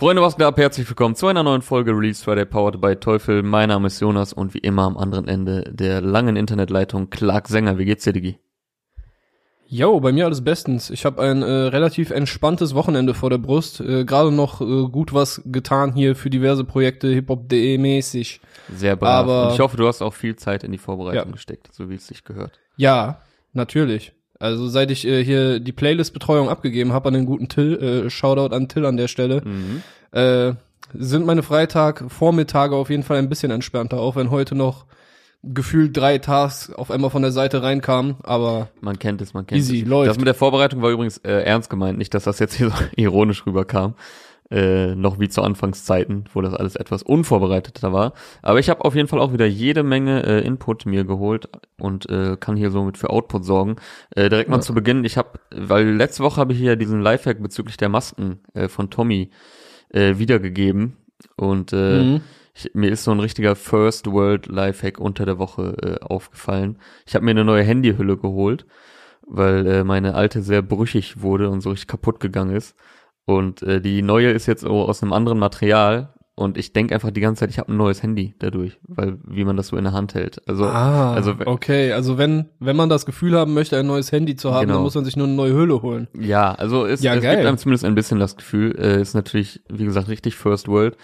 Freunde, was geht ab? Herzlich willkommen zu einer neuen Folge Release Friday Powered by Teufel. Mein Name ist Jonas und wie immer am anderen Ende der langen Internetleitung Clark Sänger. Wie geht's dir, Digi? Jo, bei mir alles bestens. Ich habe ein äh, relativ entspanntes Wochenende vor der Brust. Äh, Gerade noch äh, gut was getan hier für diverse Projekte, hiphop.de mäßig. Sehr brav. Aber- und ich hoffe, du hast auch viel Zeit in die Vorbereitung Ja. gesteckt, so wie es sich gehört. Ja, natürlich. Also seit ich äh, hier die Playlist-Betreuung abgegeben habe an den guten Till, äh, Shoutout an Till an der Stelle, Mhm. Äh, sind meine Freitag-Vormittage auf jeden Fall ein bisschen entspannter, auch wenn heute noch gefühlt drei Tasks auf einmal von der Seite reinkamen, aber Man kennt es, man kennt Easy, es. läuft. Das mit der Vorbereitung war übrigens äh, ernst gemeint, nicht, dass das jetzt hier so ironisch rüberkam. Äh, noch wie zu Anfangszeiten, wo das alles etwas unvorbereiteter war. Aber ich habe auf jeden Fall auch wieder jede Menge äh, Input mir geholt und äh, kann hier somit für Output sorgen. Äh, direkt mal Ja. zu Beginn, ich habe, weil letzte Woche habe ich hier diesen Lifehack bezüglich der Masken äh, von Tommy äh, wiedergegeben und äh, Mhm. ich, mir ist so ein richtiger First World Lifehack unter der Woche äh, aufgefallen. Ich habe mir eine neue Handyhülle geholt, weil äh, meine alte sehr brüchig wurde und so richtig kaputt gegangen ist. Und äh, die neue ist jetzt aus einem anderen Material und ich denke einfach die ganze Zeit, ich habe ein neues Handy dadurch, weil wie man das so in der Hand hält. Also ah, also- okay, also wenn wenn man das Gefühl haben möchte, ein neues Handy zu haben, Genau. dann muss man sich nur eine neue Hülle holen. Ja, also es, Ja, es gibt einem zumindest ein bisschen das Gefühl, äh, ist natürlich, wie gesagt, richtig First World.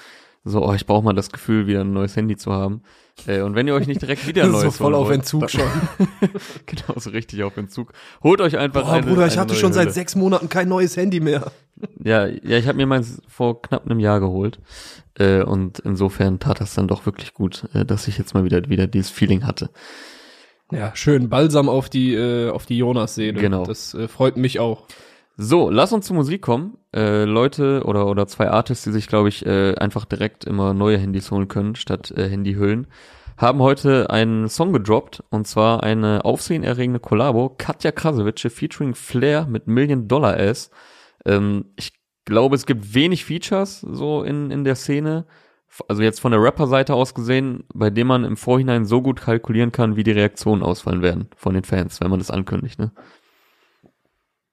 So, oh, ich brauche mal das Gefühl, wieder ein neues Handy zu haben. Äh, und wenn ihr euch nicht direkt wieder ein so neues voll holen auf wollt, Entzug schon. genau, so richtig auf Entzug. Holt euch einfach Boah, eine, Bruder, ich eine hatte schon seit Hülle. sechs Monaten kein neues Handy mehr. Ja, ja, ich habe mir meins vor knapp einem Jahr geholt. Äh, und insofern tat das dann doch wirklich gut, äh, dass ich jetzt mal wieder wieder dieses Feeling hatte. Ja, schön Balsam auf die äh, auf die Jonas-Seele. Genau. Das äh, freut mich auch. So, lass uns zur Musik kommen. Äh, Leute oder oder zwei Artists, die sich, glaube ich, äh, einfach direkt immer neue Handys holen können statt äh, Handyhüllen, haben heute einen Song gedroppt und zwar eine aufsehenerregende Kollabo Katja Krasowitsche featuring Flair mit Million Dollar Ass. Ähm, ich glaube, es gibt wenig Features so in in der Szene. Also jetzt von der Rapper-Seite aus gesehen, bei dem man im Vorhinein so gut kalkulieren kann, wie die Reaktionen ausfallen werden von den Fans, wenn man das ankündigt, ne?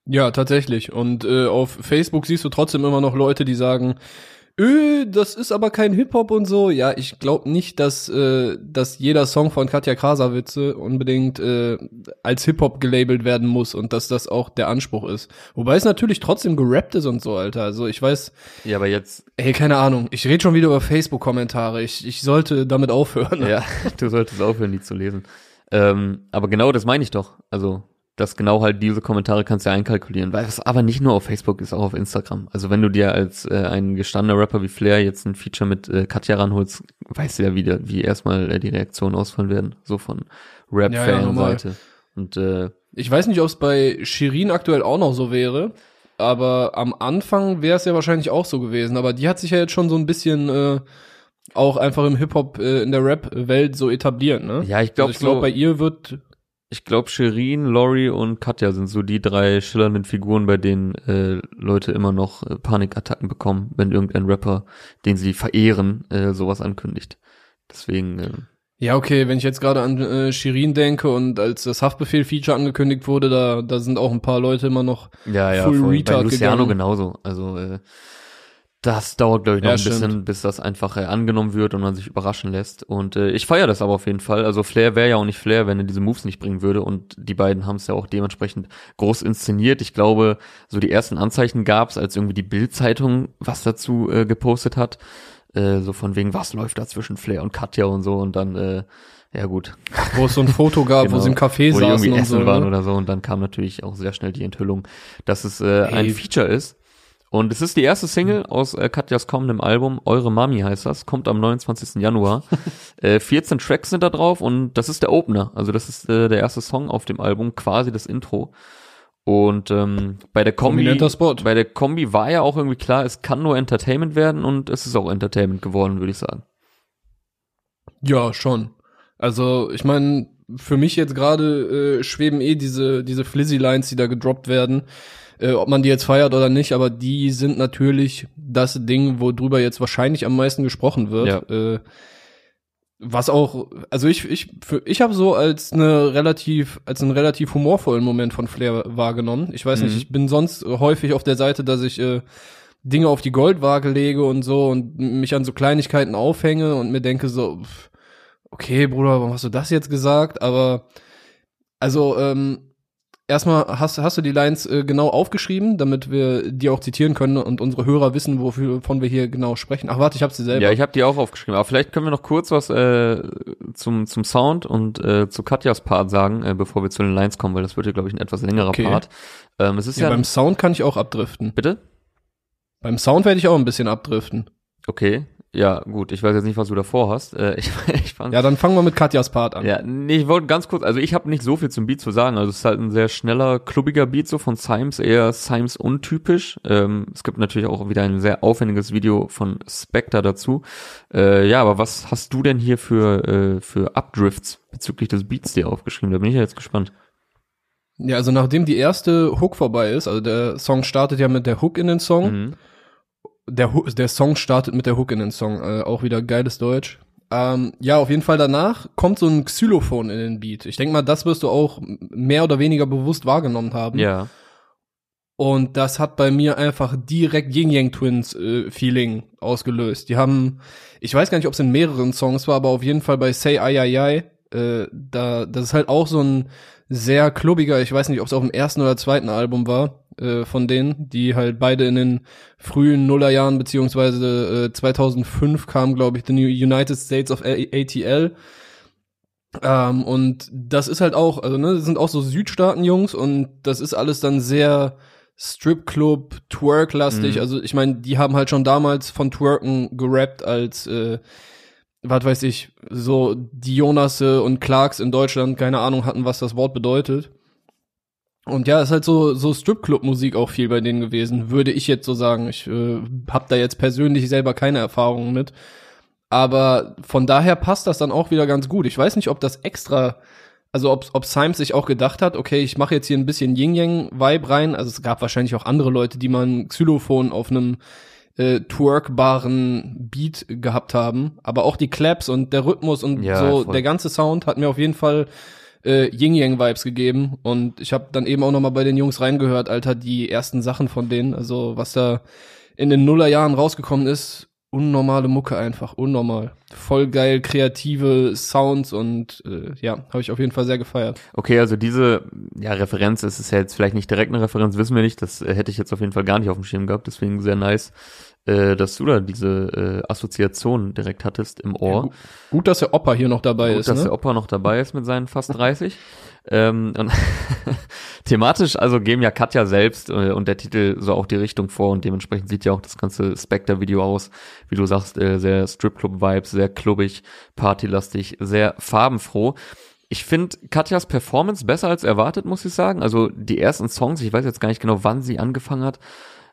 Ja, tatsächlich. Und äh, auf Facebook siehst du trotzdem immer noch Leute, die sagen, öh, das ist aber kein Hip-Hop und so. Ja, ich glaube nicht, dass, äh, dass jeder Song von Katja Krasavitze unbedingt äh, als Hip-Hop gelabelt werden muss und dass das auch der Anspruch ist. Wobei es natürlich trotzdem gerappt ist und so, Alter. Also ich weiß, Ja, aber jetzt ey, keine Ahnung. Ich rede schon wieder über Facebook-Kommentare. Ich, ich sollte damit aufhören. Ja, du solltest aufhören, die zu lesen. Ähm, aber genau das meine ich doch. Also, dass genau halt diese Kommentare kannst du ja einkalkulieren. Weil es aber nicht nur auf Facebook ist, auch auf Instagram. Also wenn du dir als äh, ein gestandener Rapper wie Flair jetzt ein Feature mit äh, Katja ranholst, weißt du ja wieder, wie erstmal äh, die Reaktionen ausfallen werden. So von Ja, ja. Rap-Fan-Seite. Und äh, Ich weiß nicht, ob es bei Shirin aktuell auch noch so wäre, aber am Anfang wäre es ja wahrscheinlich auch so gewesen. Aber die hat sich ja jetzt schon so ein bisschen äh, auch einfach im Hip-Hop, äh, in der Rap-Welt so etabliert, ne? ja, ich glaube, also ich glaube, so, bei ihr wird, ich glaube, Shirin, Laurie und Katja sind so die drei schillernden Figuren, bei denen äh, Leute immer noch äh, Panikattacken bekommen, wenn irgendein Rapper, den sie verehren, äh, sowas ankündigt. Deswegen, äh, ja okay, wenn ich jetzt gerade an äh, Shirin denke und als das Haftbefehl-Feature angekündigt wurde, da, da sind auch ein paar Leute immer noch, ja, ja, Full voll. Bei Retard Luciano gegangen. genauso. Also äh, das dauert, glaube ich, noch Ja, ein bisschen, stimmt. bis das einfach äh, angenommen wird und man sich überraschen lässt. Und äh, ich feiere das aber auf jeden Fall. Also Flair wäre ja auch nicht Flair, wenn er diese Moves nicht bringen würde. Und die beiden haben es ja auch dementsprechend groß inszeniert. Ich glaube, so die ersten Anzeichen gab es, als irgendwie die Bild-Zeitung was dazu äh, gepostet hat. Äh, so von wegen, was läuft da zwischen Flair und Katja und so. Und dann, äh, ja gut, wo es so ein Foto gab, Genau, wo sie im Café saßen und essen so. waren ne? oder so und dann kam natürlich auch sehr schnell die Enthüllung, dass es äh, ein Ey. Feature ist. Und es ist die erste Single aus äh, Katjas kommendem Album, Eure Mami heißt das, kommt am 29. Januar. äh, 14 Tracks sind da drauf und das ist der Opener. Also das ist äh, der erste Song auf dem Album, quasi das Intro. Und ähm, bei der Kombi, bei der Kombi war ja auch irgendwie klar, es kann nur Entertainment werden und es ist auch Entertainment geworden, würde ich sagen. Ja, schon. Also, ich meine, für mich jetzt gerade äh, schweben eh diese, diese Flizzy-Lines, die da gedroppt werden. Äh, ob man die jetzt feiert oder nicht, aber die sind natürlich das Ding, worüber jetzt wahrscheinlich am meisten gesprochen wird. Äh, was auch, also ich, ich, für, ich habe so als eine relativ, als einen relativ humorvollen Moment von Flair wahrgenommen. Ich weiß Mhm. nicht, ich bin sonst häufig auf der Seite, dass ich äh, Dinge auf die Goldwaage lege und so und mich an so Kleinigkeiten aufhänge und mir denke so, okay, Bruder, warum hast du das jetzt gesagt? Aber also ähm, erstmal hast, hast du die Lines äh, genau aufgeschrieben, damit wir die auch zitieren können und unsere Hörer wissen, wovon wir hier genau sprechen. Ach warte, ich habe sie selber. Ja, ich habe die auch aufgeschrieben. Aber vielleicht können wir noch kurz was äh, zum zum Sound und äh, zu Katjas Part sagen, äh, bevor wir zu den Lines kommen, weil das wird ja glaube ich ein etwas längerer okay. Part. Ähm, es ist ja, ja beim Sound kann ich auch abdriften. Bitte? Beim Sound werde ich auch ein bisschen abdriften. Okay. Ja, gut, ich weiß jetzt nicht, was du davor hast. Äh, ich, ich fand, ja, dann fangen wir mit Katjas Part an. Ja, nee, ich wollte ganz kurz, also ich habe nicht so viel zum Beat zu sagen. Also es ist halt ein sehr schneller, klubbiger Beat so von Symes, eher Symes untypisch. Ähm, es gibt natürlich auch wieder ein sehr aufwendiges Video von Spectre dazu. Äh, ja, aber was hast du denn hier für, äh, für Updrifts bezüglich des Beats dir aufgeschrieben? Da bin ich ja jetzt gespannt. Ja, also nachdem die erste Hook vorbei ist, also der Song startet ja mit der Hook in den Song. Mhm der, der Song startet mit der Hook in den Song, äh, auch wieder geiles Deutsch. Ähm, ja, auf jeden Fall danach kommt so ein Xylophon in den Beat. Ich denke mal, das wirst du auch mehr oder weniger bewusst wahrgenommen haben. Ja. Und das hat bei mir einfach direkt Ying Yang Twins äh, Feeling ausgelöst. Die haben, ich weiß gar nicht, ob es in mehreren Songs war, aber auf jeden Fall bei Say Ai Ai Ai, äh, da, das ist halt auch so ein sehr klubbiger, ich weiß nicht, ob es auf dem ersten oder zweiten Album war, äh, von denen, die halt beide in den frühen Nullerjahren beziehungsweise äh, 2005 kam, glaube ich, The United States of ATL. Ähm, und das ist halt auch, also ne, das sind auch so Südstaaten-Jungs und das ist alles dann sehr Stripclub, Twerk-lastig. Mhm. Also ich meine, die haben halt schon damals von Twerken gerappt als äh, was weiß ich, so die Jonasse und Clarks in Deutschland keine Ahnung hatten, was das Wort bedeutet. Und ja, ist halt so so Stripclub-Musik auch viel bei denen gewesen, würde ich jetzt so sagen. Ich äh, habe da jetzt persönlich selber keine Erfahrungen mit, aber von daher passt das dann auch wieder ganz gut. Ich weiß nicht, ob das extra, also ob ob Symes sich auch gedacht hat, okay, ich mache jetzt hier ein bisschen Yin Yang Vibe rein. Also es gab wahrscheinlich auch andere Leute, die mal ein Xylophon auf einem äh, twerkbaren Beat gehabt haben, aber auch die Claps und der Rhythmus und ja, so voll. der ganze Sound hat mir auf jeden Fall äh, Ying Yang Vibes gegeben und ich habe dann eben auch noch mal bei den Jungs reingehört, Alter, die ersten Sachen von denen, also was da in den Nullerjahren rausgekommen ist, unnormale Mucke einfach, unnormal. Voll geil, kreative Sounds und äh, ja, habe ich auf jeden Fall sehr gefeiert. Okay, also diese ja, Referenz, es ist ja jetzt vielleicht nicht direkt eine Referenz, wissen wir nicht, das äh, hätte ich jetzt auf jeden Fall gar nicht auf dem Schirm gehabt, deswegen sehr nice, äh, dass du da diese äh, Assoziation direkt hattest im Ohr. Ja, gut, gut, dass der Opa hier noch dabei gut, ist. Gut, dass ne? der Opa noch dabei ist mit seinen fast 30. ähm, und thematisch also geben ja Katja selbst äh, und der Titel so auch die Richtung vor und dementsprechend sieht ja auch das ganze Spectre-Video aus, wie du sagst, äh, sehr Stripclub-Vibes, sehr klubbig, partylastig, sehr farbenfroh. Ich finde Katjas Performance besser als erwartet, muss ich sagen. Also die ersten Songs, ich weiß jetzt gar nicht genau, wann sie angefangen hat,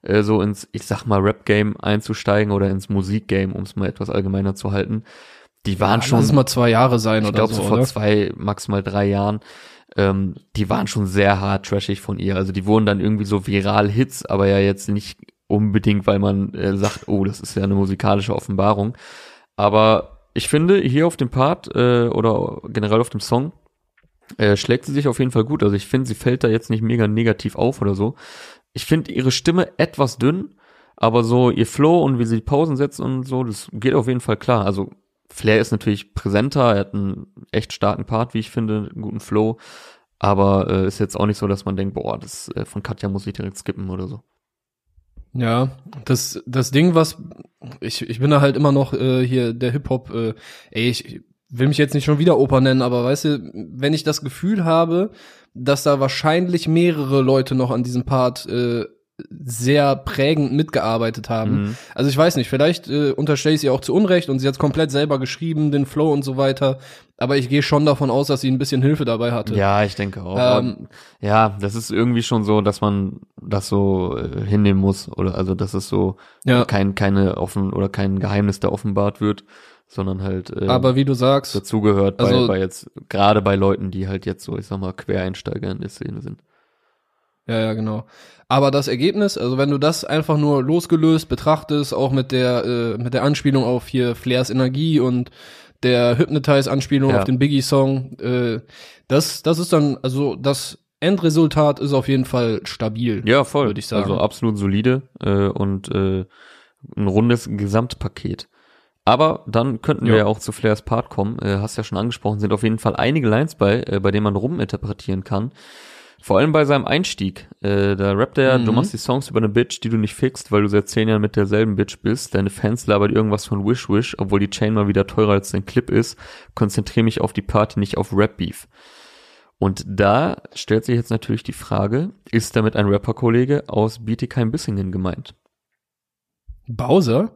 äh, so ins, ich sag mal, Rap-Game einzusteigen oder ins Musik-Game, um es mal etwas allgemeiner zu halten. Die waren ja, schon. Lass es mal zwei Jahre sein ich oder so. Ich glaube, so vor zwei, maximal drei Jahren. Ähm, die waren schon sehr hart trashig von ihr. Also die wurden dann irgendwie so viral Hits, aber ja jetzt nicht unbedingt, weil man äh, sagt, oh, das ist ja eine musikalische Offenbarung. Aber ich finde, hier auf dem Part äh, oder generell auf dem Song äh, schlägt sie sich auf jeden Fall gut. Also ich finde, sie fällt da jetzt nicht mega negativ auf oder so, ich finde ihre Stimme etwas dünn, aber so ihr Flow und wie sie die Pausen setzt und so, das geht auf jeden Fall klar. Also Flair ist natürlich präsenter, er hat einen echt starken Part, wie ich finde, einen guten Flow, aber äh, ist jetzt auch nicht so, dass man denkt, boah, das äh, von Katja muss ich direkt skippen oder so. Ja, das das Ding, was ich ich bin da halt immer noch äh, hier der Hip Hop, äh, ey, ich will mich jetzt nicht schon wieder Oper nennen, aber weißt du, wenn ich das Gefühl habe, dass da wahrscheinlich mehrere Leute noch an diesem Part äh, sehr prägend mitgearbeitet haben. Mhm. Also ich weiß nicht, vielleicht äh, unterstelle ich sie auch zu Unrecht und sie hat komplett selber geschrieben, den Flow und so weiter. Aber ich gehe schon davon aus, dass sie ein bisschen Hilfe dabei hatte. Ja, ich denke auch. Ähm, ja, das ist irgendwie schon so, dass man das so äh, hinnehmen muss oder also dass es so ja. kein keine offen oder kein Geheimnis da offenbart wird sondern halt ähm, aber wie du sagst dazugehört also, bei, bei jetzt gerade bei Leuten, die halt jetzt so ich sag mal Quereinsteiger in der Szene sind. Ja, ja, genau. Aber das Ergebnis, also wenn du das einfach nur losgelöst betrachtest, auch mit der äh, mit der Anspielung auf hier Flairs Energie und der Hypnotize Anspielung ja. auf den Biggie Song, äh, das das ist dann also das Endresultat ist auf jeden Fall stabil. Ja, voll. Würde ich sagen. Also absolut solide äh, und äh, ein rundes Gesamtpaket. Aber dann könnten wir Ja. ja auch zu Flairs Part kommen. Äh, hast ja schon angesprochen, sind auf jeden Fall einige Lines bei, äh, bei denen man ruminterpretieren kann. Vor allem bei seinem Einstieg. Äh, da rappt er, Mhm. du machst die Songs über eine Bitch, die du nicht fixst, weil du seit zehn Jahren mit derselben Bitch bist. Deine Fans labert irgendwas von Wish Wish, obwohl die Chain mal wieder teurer als dein Clip ist. Konzentriere mich auf die Party, nicht auf Rap Beef. Und da stellt sich jetzt natürlich die Frage, ist damit ein Rapper-Kollege aus Bietigheim-Bissingen gemeint? Bowser?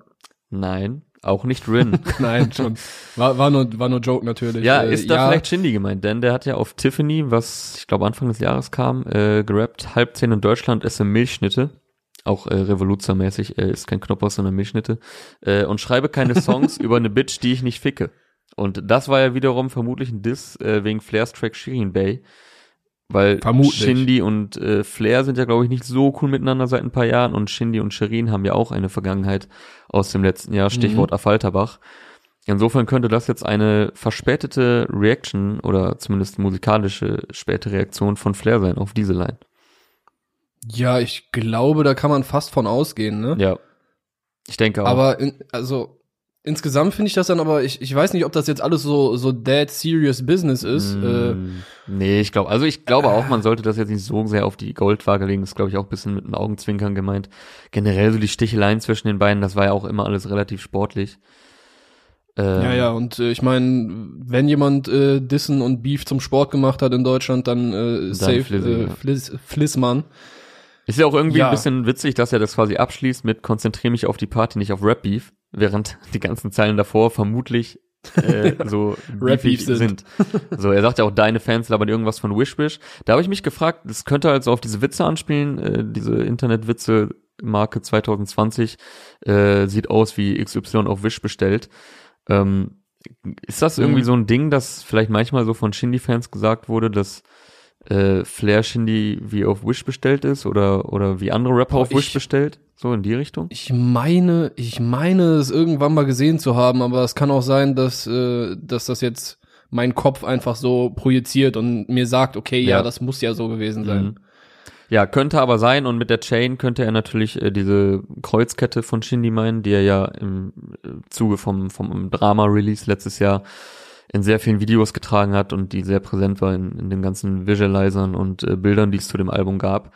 Nein, auch nicht Rin. Nein, schon. War, war nur, war nur Joke natürlich. ja, Äh, ist da vielleicht Shindy gemeint, denn der hat ja auf Tiffany, was ich glaube Anfang des Jahres kam, äh, gerappt, halb zehn in Deutschland, esse Milchschnitte. Auch äh, Revoluzzer-mäßig, äh, ist kein Knoppers, sondern Milchschnitte. Äh, und schreibe keine Songs über eine Bitch, die ich nicht ficke. Und das war ja wiederum vermutlich ein Diss äh, wegen Flairs Track Shirin Bay. Weil Vermutlich. Shindy und äh, Flair sind ja, glaube ich, nicht so cool miteinander seit ein paar Jahren und Shindy und Shirin haben ja auch eine Vergangenheit aus dem letzten Jahr, Stichwort Affalterbach. Insofern könnte das jetzt eine verspätete Reaction oder zumindest musikalische späte Reaktion von Flair sein auf diese Line. Ja, ich glaube, da kann man fast von ausgehen, ne? Ja. Ich denke auch. Aber in, also insgesamt finde ich das dann aber, ich, ich weiß nicht, ob das jetzt alles so, so dead serious business ist. Äh, Mm, nee, ich glaube, also ich glaube auch, man sollte das jetzt nicht so sehr auf die Goldwaage legen. Das ist, glaube ich, auch ein bisschen mit den Augenzwinkern gemeint. Generell so die Sticheleien zwischen den beiden, das war ja auch immer alles relativ sportlich. Ähm, ja, ja, und äh, ich meine, wenn jemand äh, Dissen und Beef zum Sport gemacht hat in Deutschland, dann, äh, safe Flizzy, äh. Fliss, Flissmann. Ist ja auch irgendwie Ja. ein bisschen witzig, dass er das quasi abschließt mit konzentriere mich auf die Party, nicht auf Rap Beef, während die ganzen Zeilen davor vermutlich äh, so beefig Beef sind. So, er sagt ja auch, deine Fans labern irgendwas von Wish Wish. Da habe ich mich gefragt, das könnte also auf diese Witze anspielen, äh, diese Internetwitze Marke 2020 äh, sieht aus wie XY auf Wish bestellt. Ähm, ist das irgendwie Mhm. so ein Ding, dass vielleicht manchmal so von Shindy-Fans gesagt wurde, dass äh, Flair Shindy wie auf Wish bestellt ist oder oder wie andere Rapper auf Wish ich- bestellt? So in die Richtung? Ich meine, ich meine, es irgendwann mal gesehen zu haben, aber es kann auch sein, dass, äh, dass das jetzt mein Kopf einfach so projiziert und mir sagt, okay, ja, Ja. das muss ja so gewesen sein. Mhm. Ja, könnte aber sein und mit der Chain könnte er natürlich äh, diese Kreuzkette von Shindy meinen, die er ja im äh, Zuge vom, vom Drama-Release letztes Jahr in sehr vielen Videos getragen hat und die sehr präsent war in, in den ganzen Visualizern und äh, Bildern, die es zu dem Album gab.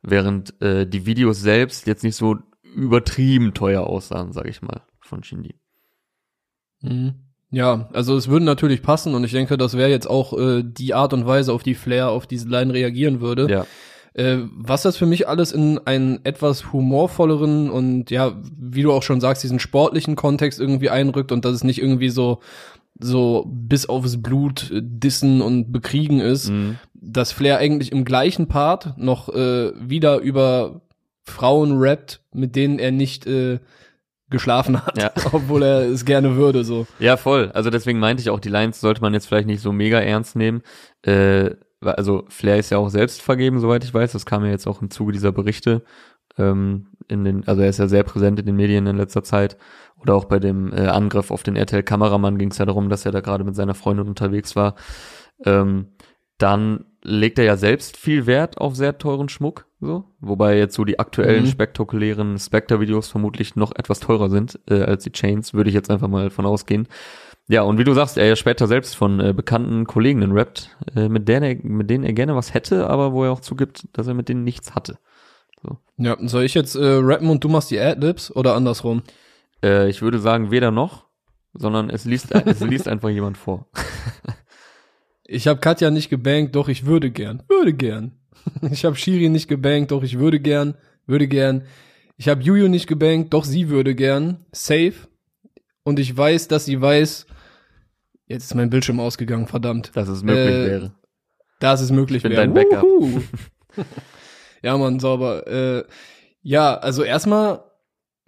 Während äh, die Videos selbst jetzt nicht so übertrieben teuer aussahen, sag ich mal, von Shindy. Mhm. Ja, also es würde natürlich passen und ich denke, das wäre jetzt auch äh, die Art und Weise, auf die Flair auf diese Line reagieren würde. Ja. Äh, was das für mich alles in einen etwas humorvolleren und ja, wie du auch schon sagst, diesen sportlichen Kontext irgendwie einrückt und dass es nicht irgendwie so so bis aufs Blut äh, dissen und bekriegen ist, Mhm. dass Flair eigentlich im gleichen Part noch äh, wieder über Frauen rappt, mit denen er nicht äh, geschlafen hat, Ja. obwohl er es gerne würde so. Ja, voll. Also deswegen meinte ich auch, die Lines sollte man jetzt vielleicht nicht so mega ernst nehmen. Äh, also Flair ist ja auch selbst vergeben, soweit ich weiß. Das kam ja jetzt auch im Zuge dieser Berichte. Ähm, in den, also er ist ja sehr präsent in den Medien in letzter Zeit. Oder auch bei dem äh, Angriff auf den RTL-Kameramann ging es ja darum, dass er da gerade mit seiner Freundin unterwegs war. Ähm, dann legt er ja selbst viel Wert auf sehr teuren Schmuck, so. Wobei jetzt so die aktuellen Mhm. spektakulären Spectre-Videos vermutlich noch etwas teurer sind äh, als die Chains, würde ich jetzt einfach mal von ausgehen. Ja, und wie du sagst, er ja später selbst von äh, bekannten Kolleginnen rappt, äh, mit, denen er, mit denen er gerne was hätte, aber wo er auch zugibt, dass er mit denen nichts hatte. Ja, soll ich jetzt äh, rappen und du machst die Adlibs oder andersrum? Äh, ich würde sagen, weder noch, sondern es liest, es liest einfach jemand vor. Ich habe Katja nicht gebankt, doch ich würde gern. Würde gern. Ich habe Shiri nicht gebankt, doch ich würde gern. Würde gern. Ich habe Juju nicht gebankt, doch sie würde gern. Safe. Und ich weiß, dass sie weiß. Jetzt ist mein Bildschirm ausgegangen, verdammt. Dass es möglich Äh, wäre. Dass es möglich Ich bin wäre. dein Backup. Ja, Mann, sauber. Äh, ja, also erstmal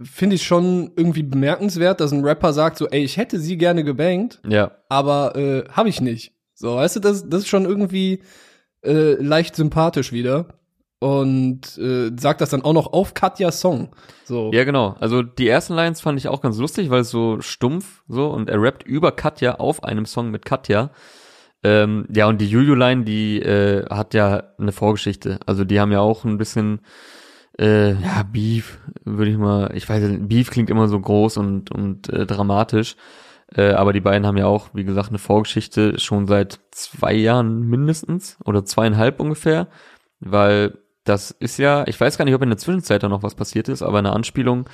finde ich schon irgendwie bemerkenswert, dass ein Rapper sagt so, ey, ich hätte sie gerne gebankt, Ja, aber äh, habe ich nicht. So, weißt du, das, das ist schon irgendwie äh, leicht sympathisch wieder. Und äh, sagt das dann auch noch auf Katjas Song. So. ja genau. Also die ersten Lines fand ich auch ganz lustig, weil es so stumpf so und er rappt über Katja auf einem Song mit Katja. Ähm, ja, und die Juju-Line, die äh, hat ja eine Vorgeschichte. Also die haben ja auch ein bisschen, äh, ja, Beef, würde ich mal, ich weiß nicht, Beef klingt immer so groß und, und äh, dramatisch. Äh, aber die beiden haben ja auch, wie gesagt, eine Vorgeschichte schon seit zwei Jahren mindestens oder zweieinhalb ungefähr, weil das ist ja, ich weiß gar nicht, ob in der Zwischenzeit da noch was passiert ist, aber eine Anspielung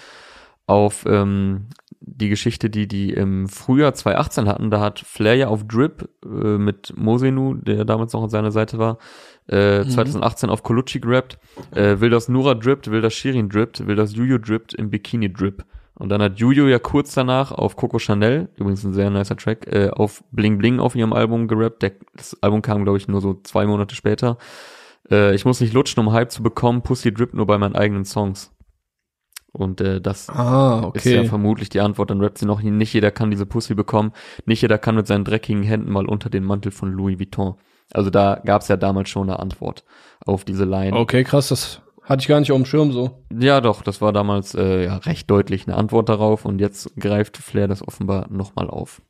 auf ähm, die Geschichte, die die im Frühjahr 2018 hatten. Da hat Flair ja auf Drip äh, mit Mosenu, der damals noch an seiner Seite war, äh, mhm. 2018 auf Colucci gerappt. Äh, will das Nura drippt, will das Shirin drippt, will das Juju drippt im Bikini drip. Und dann hat Juju ja kurz danach auf Coco Chanel, übrigens ein sehr nicer Track, äh, auf Bling Bling auf ihrem Album gerappt. Der, das Album kam, glaube ich, nur so zwei Monate später. Äh, ich muss nicht lutschen, um Hype zu bekommen. Pussy drippt nur bei meinen eigenen Songs. Und äh, das ah, okay. ist ja vermutlich die Antwort. Dann rappt sie noch, nicht jeder kann diese Pussy bekommen. Nicht jeder kann mit seinen dreckigen Händen mal unter den Mantel von Louis Vuitton. Also da gab es ja damals schon eine Antwort auf diese Line. Okay, krass, das hatte ich gar nicht auf dem Schirm so. Ja, doch, das war damals äh, ja, recht deutlich eine Antwort darauf und jetzt greift Flair das offenbar nochmal auf.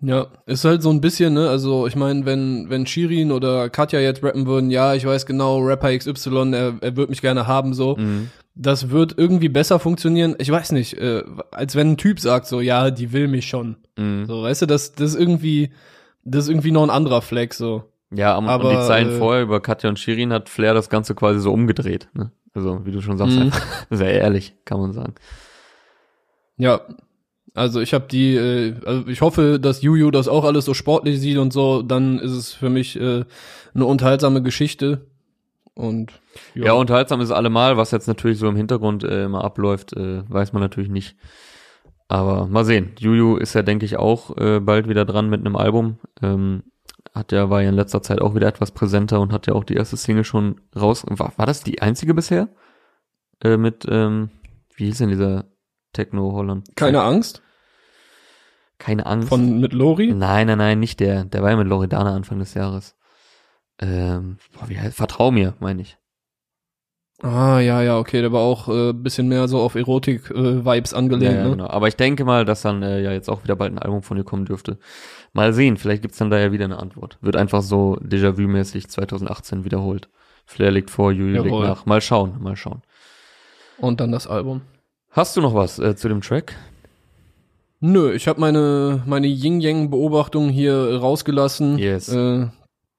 Ja, ist halt so ein bisschen, ne, also ich meine, wenn, wenn Shirin oder Katja jetzt rappen würden, ja, ich weiß genau, Rapper XY, er, er wird mich gerne haben, so. Mhm. Das wird irgendwie besser funktionieren. Ich weiß nicht, äh, als wenn ein Typ sagt so, ja, die will mich schon. Mhm. So, weißt du, das, das ist irgendwie, das ist irgendwie noch ein anderer Fleck, so. Ja, um, aber, die Zeilen äh, vorher über Katja und Shirin hat Flair das Ganze quasi so umgedreht. Ne? Also, wie du schon sagst, mhm. sehr ehrlich, kann man sagen. Ja, also ich habe die, äh, also ich hoffe, dass Juju das auch alles so sportlich sieht und so, dann ist es für mich äh, eine unterhaltsame Geschichte. Und ja. ja, unterhaltsam ist allemal, was jetzt natürlich so im Hintergrund äh, immer abläuft, äh, weiß man natürlich nicht. Aber mal sehen. Juju ist ja, denke ich, auch äh, bald wieder dran mit einem Album. Ähm, hat ja, war ja in letzter Zeit auch wieder etwas präsenter und hat ja auch die erste Single schon raus. War, war das die einzige bisher? Äh, mit, ähm, wie hieß denn dieser Techno Holland? Keine Angst? Keine Angst. Von mit Lori? Nein, nein, nein, nicht der. Der war ja mit Loredana Anfang des Jahres. Ähm, boah, wie heißt, Vertrau mir, meine ich. Ah, ja, ja, okay, der war auch äh, bisschen mehr so auf Erotik-Vibes äh, angelehnt, ja, ja, ne? Genau. Aber ich denke mal, dass dann äh, ja jetzt auch wieder bald ein Album von ihr kommen dürfte. Mal sehen, vielleicht gibt's dann da ja wieder eine Antwort. Wird einfach so Déjà-vu-mäßig 2018 wiederholt. Flair liegt vor, Julie liegt nach. Mal schauen, mal schauen. Und dann das Album. Hast du noch was äh, zu dem Track? Nö, ich habe meine meine Ying Yang Beobachtung hier rausgelassen. Yes. Äh,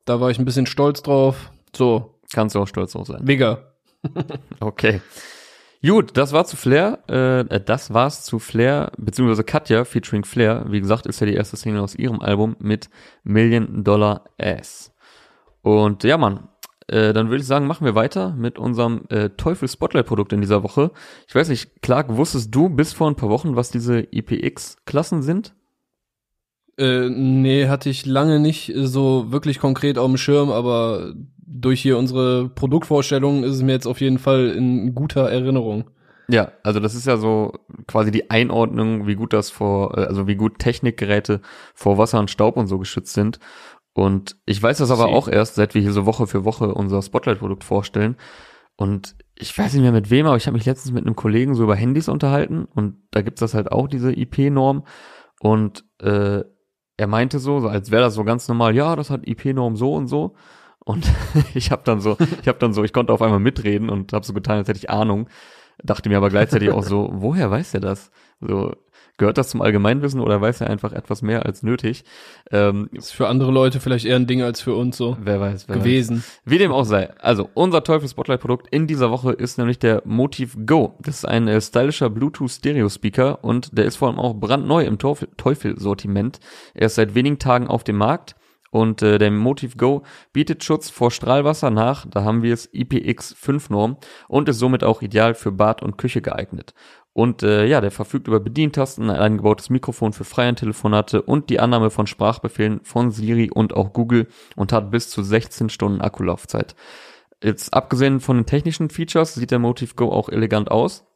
da war ich ein bisschen stolz drauf. So. Kannst du auch stolz drauf sein. Mega. okay. Gut, das war zu Flair, äh, äh, das war's zu Flair, beziehungsweise Katja featuring Flair. Wie gesagt, ist ja die erste Single aus ihrem Album mit Million Dollar Ass. Und ja, Mann, äh, dann würde ich sagen, machen wir weiter mit unserem äh, Teufel Spotlight Produkt in dieser Woche. Ich weiß nicht, Clark, wusstest du bis vor ein paar Wochen, was diese IPX-Klassen sind? Äh, nee, hatte ich lange nicht so wirklich konkret auf dem Schirm, aber durch hier unsere Produktvorstellung ist es mir jetzt auf jeden Fall in guter Erinnerung. Ja, also das ist ja so quasi die Einordnung, wie gut das vor, äh, also wie gut Technikgeräte vor Wasser und Staub und so geschützt sind. Und ich weiß das aber Sie. auch erst, seit wir hier so Woche für Woche unser Spotlight-Produkt vorstellen. Und ich weiß nicht mehr mit wem, aber ich habe mich letztens mit einem Kollegen so über Handys unterhalten und da gibt's das halt auch, diese IP-Norm. Und äh, er meinte so, als wäre das so ganz normal, ja, das hat IP-Norm so und so. Und ich habe dann so, ich habe dann so, ich konnte auf einmal mitreden und habe so getan, als hätte ich Ahnung. Dachte mir aber gleichzeitig auch so, woher weiß er das? So, Gehört das zum Allgemeinwissen oder weiß er einfach etwas mehr als nötig? Ähm, ist für andere Leute vielleicht eher ein Ding als für uns so. Wer weiß, wer gewesen. Weiß. Wie dem auch sei. Also, unser Teufel Spotlight Produkt in dieser Woche ist nämlich der Motiv Go. Das ist ein äh, stylischer Bluetooth Stereo Speaker und der ist vor allem auch brandneu im Teufel Sortiment. Er ist seit wenigen Tagen auf dem Markt. Und äh, der Motiv Go bietet Schutz vor Strahlwasser nach, da haben wir es IPX5 Norm und ist somit auch ideal für Bad und Küche geeignet. Und äh, ja, der verfügt über Bedientasten, ein eingebautes Mikrofon für Freihand-Telefonate und die Annahme von Sprachbefehlen von Siri und auch Google und hat bis zu 16 Stunden Akkulaufzeit. Jetzt abgesehen von den technischen Features sieht der Motive Go auch elegant aus.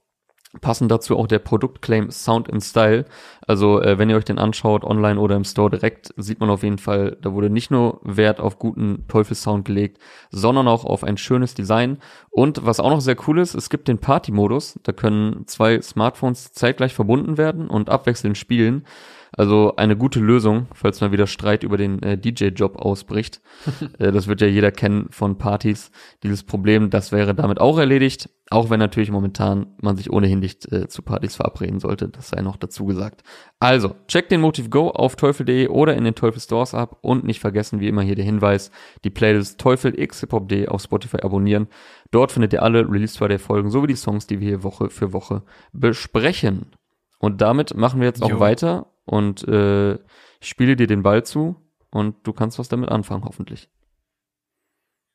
Passend dazu auch der Produktclaim Sound and Style. Also äh, wenn ihr euch den anschaut, online oder im Store direkt, sieht man auf jeden Fall, da wurde nicht nur Wert auf guten Teufelssound gelegt, sondern auch auf ein schönes Design. Und was auch noch sehr cool ist, es gibt den Party-Modus. Da können zwei Smartphones zeitgleich verbunden werden und abwechselnd spielen. Also eine gute Lösung, falls mal wieder Streit über den äh, DJ-Job ausbricht. äh, das wird ja jeder kennen von Partys. Dieses Problem, das wäre damit auch erledigt. Auch wenn natürlich momentan man sich ohnehin nicht äh, zu Partys verabreden sollte. Das sei noch dazu gesagt. Also, checkt den Motive Go auf teufel.de oder in den Teufel Stores ab und nicht vergessen, wie immer hier der Hinweis, die Playlist Teufel x Hip Hop D auf Spotify abonnieren. Dort findet ihr alle Release Friday Folgen sowie die Songs, die wir hier Woche für Woche besprechen. Und damit machen wir jetzt auch Jo. weiter und äh, spiele dir den Ball zu und du kannst was damit anfangen, hoffentlich.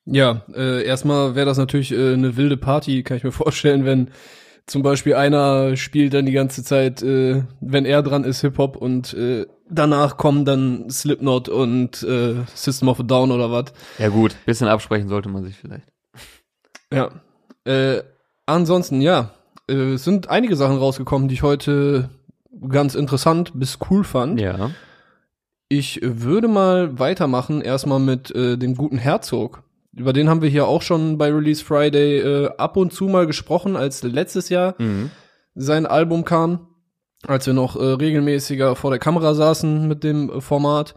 Ja, äh, erstmal wäre das natürlich äh, eine wilde Party, kann ich mir vorstellen, wenn zum Beispiel einer spielt dann die ganze Zeit, äh, wenn er dran ist, Hip-Hop und äh, danach kommen dann Slipknot und äh, System of a Down oder was. Ja gut, bisschen absprechen sollte man sich vielleicht. Ja. Äh, ansonsten, ja, äh, es sind einige Sachen rausgekommen, die ich heute ganz interessant bis cool fand. Ja. Ich würde mal weitermachen, erstmal mit äh, dem guten Herzog. Über den haben wir hier auch schon bei Release Friday äh, ab und zu mal gesprochen, als letztes Jahr Mhm. sein Album kam, als wir noch äh, regelmäßiger vor der Kamera saßen mit dem äh, Format.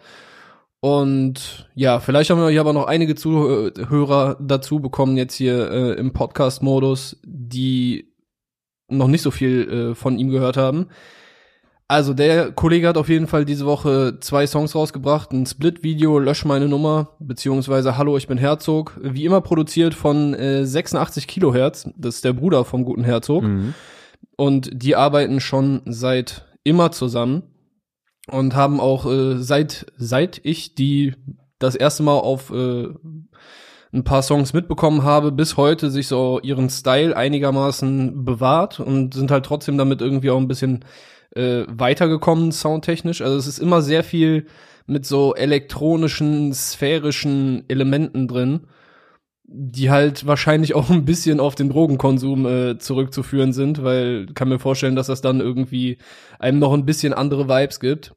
Und ja, vielleicht haben wir hier aber noch einige Zuhörer dazu bekommen, jetzt hier äh, im Podcast-Modus, die noch nicht so viel äh, von ihm gehört haben. Also der Kollege hat auf jeden Fall diese Woche zwei Songs rausgebracht, ein Split-Video, Lösch meine Nummer, beziehungsweise Hallo, ich bin Herzog, wie immer produziert von äh, 86 Kilohertz, das ist der Bruder vom guten Herzog. Mhm. Und die arbeiten schon seit immer zusammen und haben auch äh, seit seit ich die das erste Mal auf äh, ein paar Songs mitbekommen habe, bis heute sich so ihren Style einigermaßen bewahrt und sind halt trotzdem damit irgendwie auch ein bisschen äh, weitergekommen soundtechnisch. Also es ist immer sehr viel mit so elektronischen, sphärischen Elementen drin, die halt wahrscheinlich auch ein bisschen auf den Drogenkonsum äh, zurückzuführen sind, weil kann mir vorstellen, dass das dann irgendwie einem noch ein bisschen andere Vibes gibt.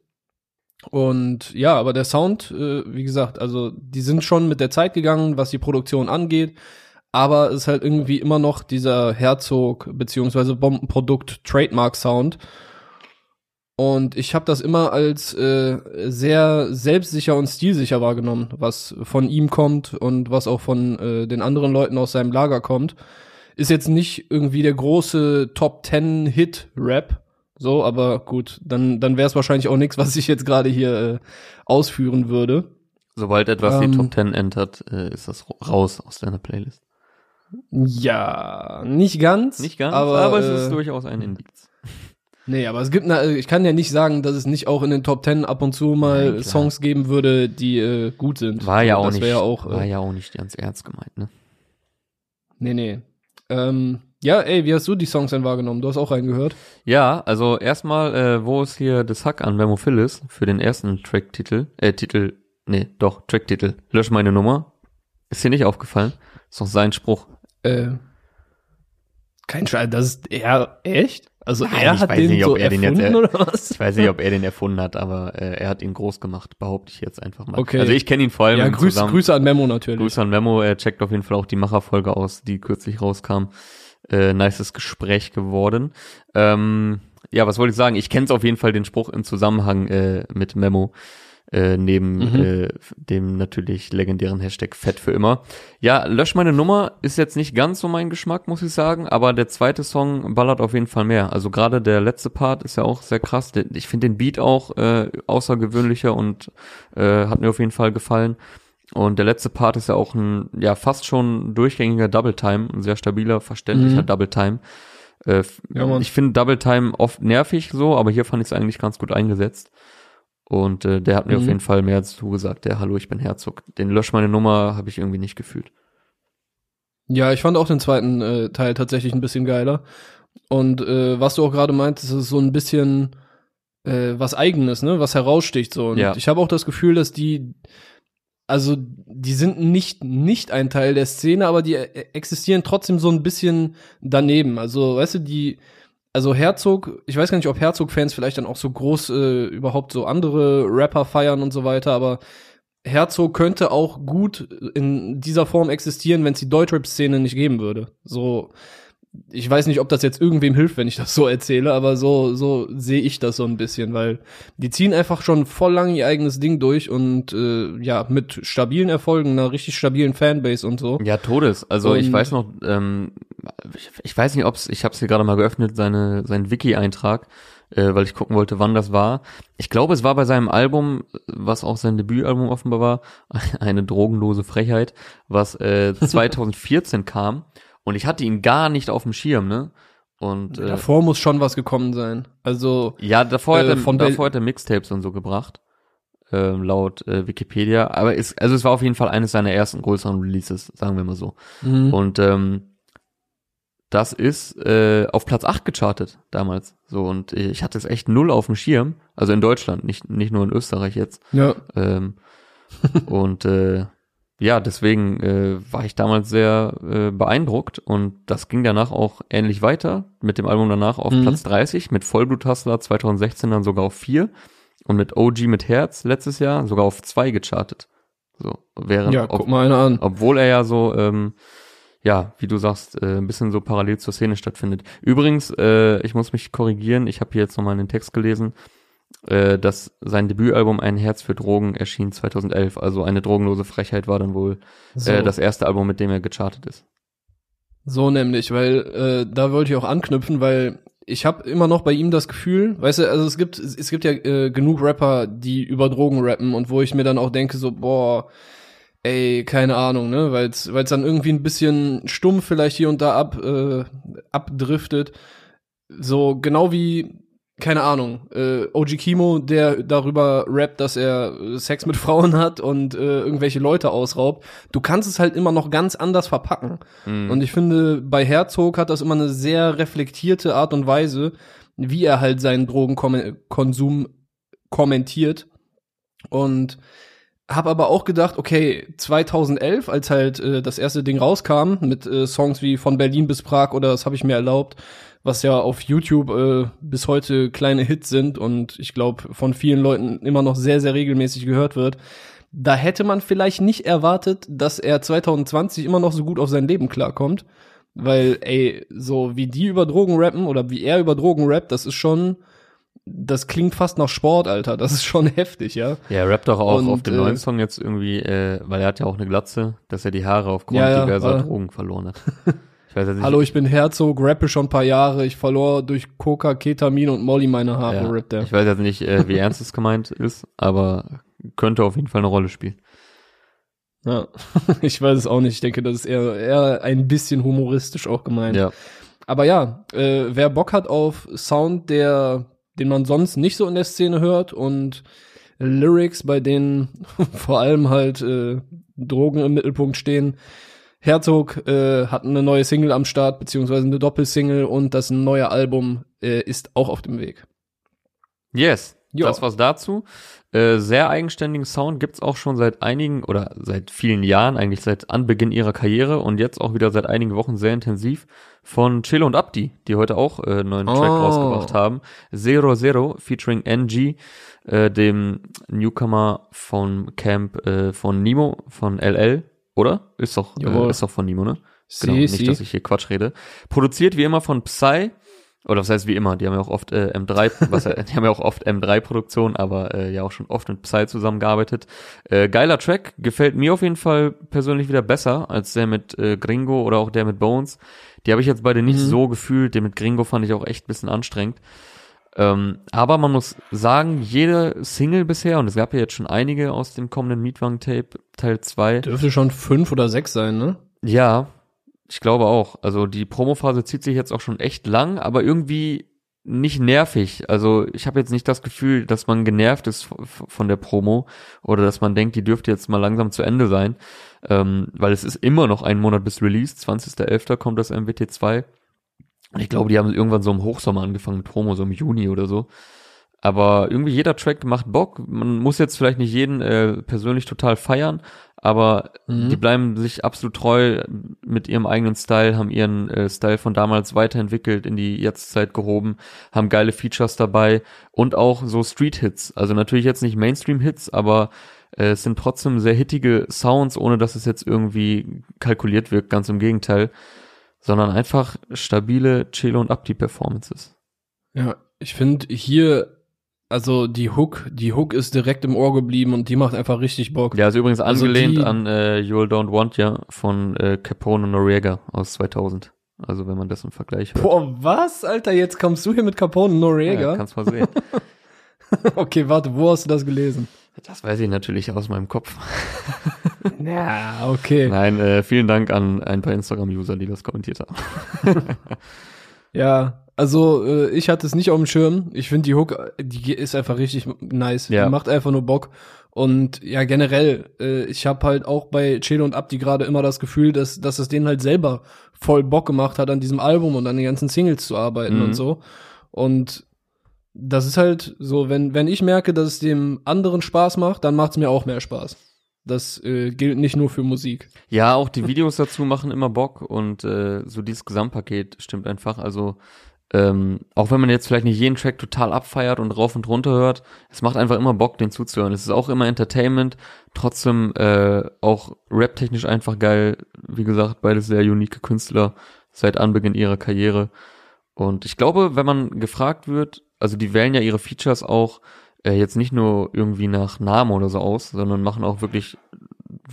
Und ja, aber der Sound, äh, wie gesagt, also die sind schon mit der Zeit gegangen, was die Produktion angeht, aber es ist halt irgendwie immer noch dieser Herzog beziehungsweise Bombenprodukt Trademark Sound. Und ich habe das immer als äh, sehr selbstsicher und stilsicher wahrgenommen, was von ihm kommt und was auch von äh, den anderen Leuten aus seinem Lager kommt. Ist jetzt nicht irgendwie der große Top Ten Hit Rap, so, aber gut, dann dann wäre es wahrscheinlich auch nichts, was ich jetzt gerade hier äh, ausführen würde. Sobald etwas Ähm. die Top 10 entert, äh, ist das ra- raus aus deiner Playlist. Ja, nicht ganz, Nicht ganz, aber, aber, es äh, ist durchaus ein Indiz. Nee, aber es gibt, eine, ich kann ja nicht sagen, dass es nicht auch in den Top Ten ab und zu mal Nein. Songs geben würde, die äh, gut sind. War ja So, auch das nicht, Ja auch, war äh, ja auch nicht ganz ernst gemeint, ne? Nee, nee. Ähm, ja, ey, wie hast du die Songs denn wahrgenommen? Du hast auch reingehört. Ja, also erstmal, äh, wo ist hier das Hack an Memophilus für den ersten Tracktitel, äh, Titel, nee, doch, Tracktitel, lösch meine Nummer. Ist dir nicht aufgefallen? Ist doch sein Spruch. Äh, kein Scheiß, das ist er, echt? Also Nein, er ich hat weiß den nicht, ob so er den jetzt erfunden er- oder was? Ich weiß nicht, ob er den erfunden hat, aber äh, er hat ihn groß gemacht, behaupte ich jetzt einfach mal. Okay. Also ich kenne ihn vor allem Ja, Grüß, Zusammen- Grüße an Memo natürlich. Grüße an Memo, er checkt auf jeden Fall auch die Macherfolge aus, die kürzlich rauskam. Äh, nices Gespräch geworden. Ähm, ja, was wollte ich sagen? Ich kenne auf jeden Fall den Spruch im Zusammenhang äh, mit Memo. Äh, neben Mhm. äh, dem natürlich legendären Hashtag Fett für immer. Ja, lösch meine Nummer ist jetzt nicht ganz so mein Geschmack, muss ich sagen, aber der zweite Song ballert auf jeden Fall mehr. Also gerade der letzte Part ist ja auch sehr krass. Ich finde den Beat auch äh, außergewöhnlicher und äh, hat mir auf jeden Fall gefallen. Und der letzte Part ist ja auch ein, ja, fast schon durchgängiger Double Time, ein sehr stabiler, verständlicher Mhm. Double Time. Äh, Ja, ich finde Double Time oft nervig so, aber hier fand ich es eigentlich ganz gut eingesetzt. Und äh, der hat mir Mhm. auf jeden Fall mehr dazu gesagt, der Hallo, ich bin Herzog. Den Lösch meine Nummer habe ich irgendwie nicht gefühlt. Ja, ich fand auch den zweiten äh, Teil tatsächlich ein bisschen geiler. Und äh, was du auch gerade meintest, ist so ein bisschen äh, was Eigenes, ne, was heraussticht so. Und Ja. ich habe auch das Gefühl, dass die, also die sind nicht nicht ein Teil der Szene, aber die äh, existieren trotzdem so ein bisschen daneben. Also, weißt du, die also Herzog, ich weiß gar nicht, ob Herzog-Fans vielleicht dann auch so groß äh, überhaupt so andere Rapper feiern und so weiter, aber Herzog könnte auch gut in dieser Form existieren, wenn es die Deutschrap-Szene nicht geben würde. So, ich weiß nicht, ob das jetzt irgendwem hilft, wenn ich das so erzähle, aber so, so sehe ich das so ein bisschen, weil die ziehen einfach schon voll lang ihr eigenes Ding durch und äh, ja, mit stabilen Erfolgen, einer richtig stabilen Fanbase und so. Ja, Todes. Also Und- ich weiß noch, ähm, ich, ich weiß nicht, ob's, ich habe es hier gerade mal geöffnet, seine, sein Wiki-Eintrag, äh, weil ich gucken wollte, wann das war. Ich glaube, es war bei seinem Album, was auch sein Debütalbum offenbar war, eine drogenlose Frechheit, was äh, 2014 kam. Und ich hatte ihn gar nicht auf dem Schirm, ne? Und äh, Davor muss schon was gekommen sein. Also, ja, davor, hat äh, er, von davor hat er Mixtapes und so gebracht. Ähm, laut äh, Wikipedia. Aber es, also es war auf jeden Fall eines seiner ersten größeren Releases, sagen wir mal so. mhm. Und ähm, das ist äh, auf Platz 8 gechartet damals. So, und ich hatte es echt null auf dem Schirm. Also in Deutschland, nicht, nicht nur in Österreich jetzt. ja, Ähm, und äh, ja, deswegen äh, war ich damals sehr äh, beeindruckt und das ging danach auch ähnlich weiter. Mit dem Album danach auf Mhm. Platz 30, mit Vollbluthustler 2016 dann sogar auf 4 und mit OG mit Herz letztes Jahr sogar auf 2 gechartet. So, während, ja, ob- guck mal einer an. obwohl er ja so, ähm, ja, wie du sagst, äh, ein bisschen so parallel zur Szene stattfindet. Übrigens, äh, ich muss mich korrigieren, ich habe hier jetzt nochmal den Text gelesen, äh, dass sein Debütalbum Ein Herz für Drogen erschien 2011. Also eine drogenlose Frechheit war dann wohl So, äh, das erste Album, mit dem er gechartet ist. so nämlich, weil äh, da wollte ich auch anknüpfen, weil ich habe immer noch bei ihm das Gefühl, weißt du, also es gibt es gibt ja äh, genug Rapper, die über Drogen rappen und wo ich mir dann auch denke so, boah, ey, keine Ahnung, ne, weil es dann irgendwie ein bisschen stumpf vielleicht hier und da ab äh, abdriftet. So genau wie keine Ahnung, äh, OG Kimo, der darüber rappt, dass er Sex mit Frauen hat und äh, irgendwelche Leute ausraubt. Du kannst es halt immer noch ganz anders verpacken. Mhm. Und ich finde, bei Herzog hat das immer eine sehr reflektierte Art und Weise, wie er halt seinen Drogenkonsum kommentiert. Und hab aber auch gedacht, okay, 2011, als halt äh, das erste Ding rauskam, mit äh, Songs wie von Berlin bis Prag oder das habe ich mir erlaubt, was ja auf YouTube äh, bis heute kleine Hits sind und ich glaube von vielen Leuten immer noch sehr, sehr regelmäßig gehört wird. Da hätte man vielleicht nicht erwartet, dass er 2020 immer noch so gut auf sein Leben klarkommt. Weil, ey, so wie die über Drogen rappen oder wie er über Drogen rappt, das ist schon, das klingt fast nach Sport, Alter. Das ist schon heftig, ja. Ja, er rappt doch auch Und, auf dem äh, neuen Song jetzt irgendwie, äh, weil er hat ja auch eine Glatze, dass er die Haare aufgrund Ja, ja, diverser äh. Drogen verloren hat. Ich weiß nicht. Hallo, ich bin Herzog, rappe schon ein paar Jahre. Ich verlor durch Coca, Ketamin und Molly meine Haare, ja, rappt er. Ich weiß jetzt nicht, äh, wie ernst es gemeint ist, aber könnte auf jeden Fall eine Rolle spielen. Ja, ich weiß es auch nicht. Ich denke, das ist eher, eher ein bisschen humoristisch auch gemeint. Ja. Aber ja, äh, wer Bock hat auf Sound, der, den man sonst nicht so in der Szene hört und Lyrics, bei denen vor allem halt äh, Drogen im Mittelpunkt stehen. Herzog äh, hat eine neue Single am Start, beziehungsweise eine Doppelsingle und das neue Album äh, ist auch auf dem Weg. Yes, Ja. das war's dazu. Äh, sehr eigenständigen Sound gibt's auch schon seit einigen oder seit vielen Jahren, eigentlich seit Anbeginn ihrer Karriere und jetzt auch wieder seit einigen Wochen sehr intensiv von Chelo und Abdi, die heute auch äh, einen neuen Track Oh. rausgebracht haben. Zero Zero featuring NG, äh, dem Newcomer vom Camp äh, von Nemo, von LL, oder? Ist doch, äh, ist doch von Nemo, ne? Genau, Sie, nicht, sie. dass ich hier Quatsch rede. Produziert wie immer von Psy. Oder was heißt wie immer, die haben ja auch oft äh, M3, was, äh, die haben ja auch oft M3-Produktion, aber äh, ja auch schon oft mit Psy zusammengearbeitet. Äh, geiler Track, gefällt mir auf jeden Fall persönlich wieder besser als der mit äh, Gringo oder auch der mit Bones. Die habe ich jetzt beide nicht Mhm. so gefühlt. Den mit Gringo fand ich auch echt ein bisschen anstrengend. Ähm, aber man muss sagen, jede Single bisher, und es gab ja jetzt schon einige aus dem kommenden Mietwagen-Tape, Teil 2, Dürfte schon fünf oder sechs sein, ne? ja, ich glaube auch. Also die Promophase zieht sich jetzt auch schon echt lang, aber irgendwie nicht nervig. Also ich habe jetzt nicht das Gefühl, dass man genervt ist von der Promo oder dass man denkt, die dürfte jetzt mal langsam zu Ende sein, ähm, weil es ist immer noch ein Monat bis Release. 20.11. kommt das MWT2. Und ich glaube, die haben irgendwann so im Hochsommer angefangen mit Promo, so im Juni oder so. Aber irgendwie jeder Track macht Bock. Man muss jetzt vielleicht nicht jeden äh, persönlich total feiern, aber Mhm. die bleiben sich absolut treu mit ihrem eigenen Style, haben ihren äh, Style von damals weiterentwickelt, in die Jetztzeit gehoben, haben geile Features dabei und auch so Street-Hits. Also natürlich jetzt nicht Mainstream-Hits, aber äh, es sind trotzdem sehr hittige Sounds, ohne dass es jetzt irgendwie kalkuliert wirkt, ganz im Gegenteil. sondern einfach stabile Chelo und Abdi-Performances. Ja, ich finde hier, also die Hook, die Hook ist direkt im Ohr geblieben und die macht einfach richtig Bock. Ja, ist übrigens Also angelehnt die- an äh, You'll Don't Want Ya von äh, Capone Noriega aus 2000. Also wenn man das im Vergleich hört. Boah, was, Alter, jetzt kommst du hier mit Capone ja, Noriega? kannst mal sehen. okay, warte, wo hast du das gelesen? Das weiß ich natürlich aus meinem Kopf. Ja, okay. Nein, äh, vielen Dank an ein paar Instagram-User, die das kommentiert haben. Ja, also äh, ich hatte es nicht auf dem Schirm. Ich finde die Hook, die ist einfach richtig nice. Ja. Die macht einfach nur Bock. Und ja, generell, äh, ich habe halt auch bei Chelo und Abdi gerade immer das Gefühl, dass, dass es denen halt selber voll Bock gemacht hat, an diesem Album und an den ganzen Singles zu arbeiten Mhm. und so. Und das ist halt so, wenn, wenn ich merke, dass es dem anderen Spaß macht, dann macht es mir auch mehr Spaß. Das äh, gilt nicht nur für Musik. Ja, auch die Videos dazu machen immer Bock und äh, so dieses Gesamtpaket stimmt einfach. Also ähm, auch wenn man jetzt vielleicht nicht jeden Track total abfeiert und rauf und runter hört, es macht einfach immer Bock, den zuzuhören. Es ist auch immer Entertainment, trotzdem äh, auch rap-technisch einfach geil. Wie gesagt, beides sehr unique Künstler seit Anbeginn ihrer Karriere. Und ich glaube, wenn man gefragt wird, also die wählen ja ihre Features auch äh, jetzt nicht nur irgendwie nach Namen oder so aus, sondern machen auch wirklich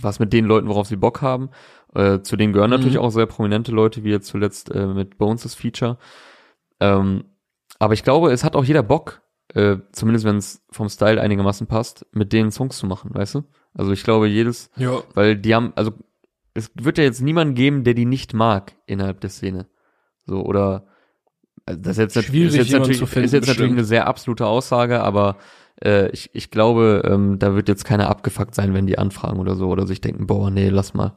was mit den Leuten, worauf sie Bock haben. Äh, zu denen gehören Mhm. natürlich auch sehr prominente Leute, wie jetzt zuletzt äh, mit Bones' Feature. Ähm, aber ich glaube, es hat auch jeder Bock, äh, zumindest wenn es vom Style einigermaßen passt, mit denen Songs zu machen, weißt du? Also ich glaube, jedes, Ja. weil die haben, also es wird ja jetzt niemanden geben, der die nicht mag innerhalb der Szene. So, oder also das ist jetzt, Schwierig, ist jetzt natürlich, finden, ist jetzt natürlich eine sehr absolute Aussage, aber äh, ich, ich glaube, ähm, da wird jetzt keiner abgefuckt sein, wenn die anfragen oder so, oder sich denken, boah, nee, lass mal.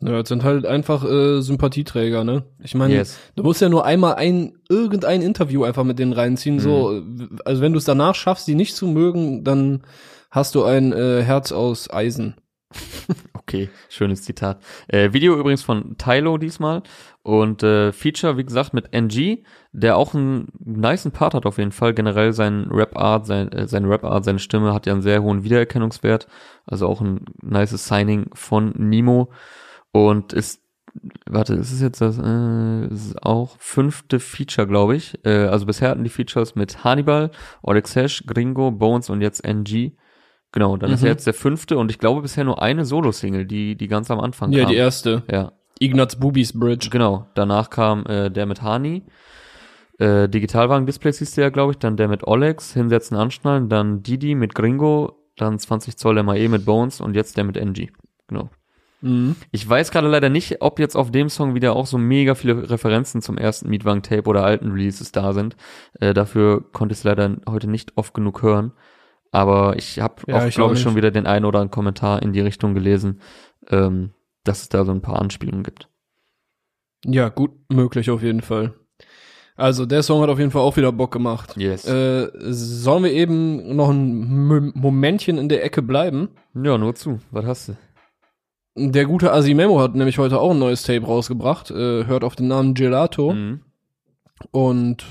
Ja, das sind halt einfach äh, Sympathieträger, ne? Ich meine, Yes. du musst ja nur einmal ein irgendein Interview einfach mit denen reinziehen, so Mhm. also wenn du es danach schaffst, die nicht zu mögen, dann hast du ein äh, Herz aus Eisen. Okay, schönes Zitat. Äh, Video übrigens von Tylo diesmal und äh, Feature, wie gesagt, mit NG, der auch einen niceen Part hat auf jeden Fall. Generell sein Rap-Art, sein, äh, seine Rap-Art, seine Stimme hat ja einen sehr hohen Wiedererkennungswert. Also auch ein nices Signing von Nemo und ist, warte, ist es jetzt das, äh, ist auch fünfte Feature, glaube ich. Äh, also bisher hatten die Features mit Hannibal, Oleg Sesh, Gringo, Bones und jetzt NG. Genau, dann ist Mhm. er jetzt der fünfte und ich glaube bisher nur eine Solo-Single, die, die ganz am Anfang Ja, kam. die erste. Ja, Ignaz Bubis Bridge. genau. Danach kam äh, der mit Hani. Äh, Digitalwagen-Displays hieß der ja, glaube ich. Dann der mit Olex, Hinsetzen, Anschnallen. Dann Didi mit Gringo. Dann 20 Zoll MAE mit Bones und jetzt der mit NG. Genau. Mhm. Ich weiß gerade leider nicht, ob jetzt auf dem Song wieder auch so mega viele Referenzen zum ersten Mietwagen-Tape oder alten Releases da sind. Äh, dafür konnte ich es leider heute nicht oft genug hören. Aber ich habe Ja, auch, glaube ich, schon wieder den einen oder anderen Kommentar in die Richtung gelesen, ähm, dass es da so ein paar Anspielungen gibt. Ja, gut möglich auf jeden Fall. Also der Song hat auf jeden Fall auch wieder Bock gemacht. Yes. Äh, sollen wir eben noch ein M Momentchen in der Ecke bleiben? Ja, nur zu. Was hast du? Der gute Asimemo hat nämlich heute auch ein neues Tape rausgebracht. Äh, hört auf den Namen Gelato. Mhm. Und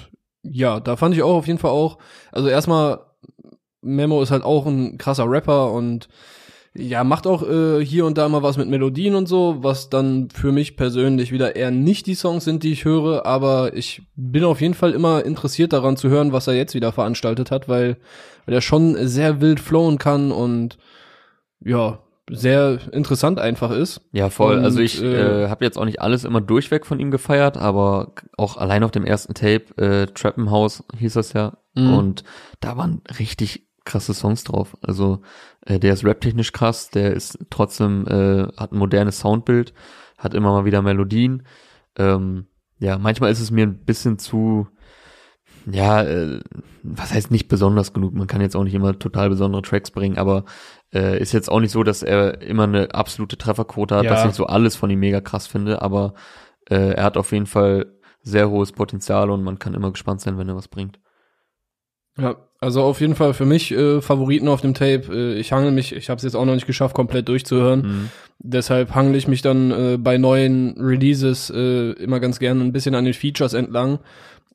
ja, da fand ich auch auf jeden Fall auch, also erstmal, Memo ist halt auch ein krasser Rapper und ja, macht auch äh, hier und da mal was mit Melodien und so, was dann für mich persönlich wieder eher nicht die Songs sind, die ich höre, aber ich bin auf jeden Fall immer interessiert daran zu hören, was er jetzt wieder veranstaltet hat, weil, weil er schon sehr wild flowen kann und ja, sehr interessant einfach ist. Ja, voll. Und, also ich äh, äh, habe jetzt auch nicht alles immer durchweg von ihm gefeiert, aber auch allein auf dem ersten Tape, äh, Trappenhaus hieß das ja, Mhm. und da waren richtig krasse Songs drauf. Also äh, der ist raptechnisch krass, der ist trotzdem, äh, hat ein modernes Soundbild, hat immer mal wieder Melodien. Ähm, ja, manchmal ist es mir ein bisschen zu, ja, äh, was heißt nicht besonders genug. Man kann jetzt auch nicht immer total besondere Tracks bringen, aber äh, ist jetzt auch nicht so, dass er immer eine absolute Trefferquote hat, Ja. dass ich so alles von ihm mega krass finde, aber äh, er hat auf jeden Fall sehr hohes Potenzial und man kann immer gespannt sein, wenn er was bringt. Ja, also auf jeden Fall für mich äh, Favoriten auf dem Tape. Äh, ich hangel mich, ich habe es jetzt auch noch nicht geschafft, komplett durchzuhören. Mhm. Deshalb hangel ich mich dann äh, bei neuen Releases äh, immer ganz gerne ein bisschen an den Features entlang.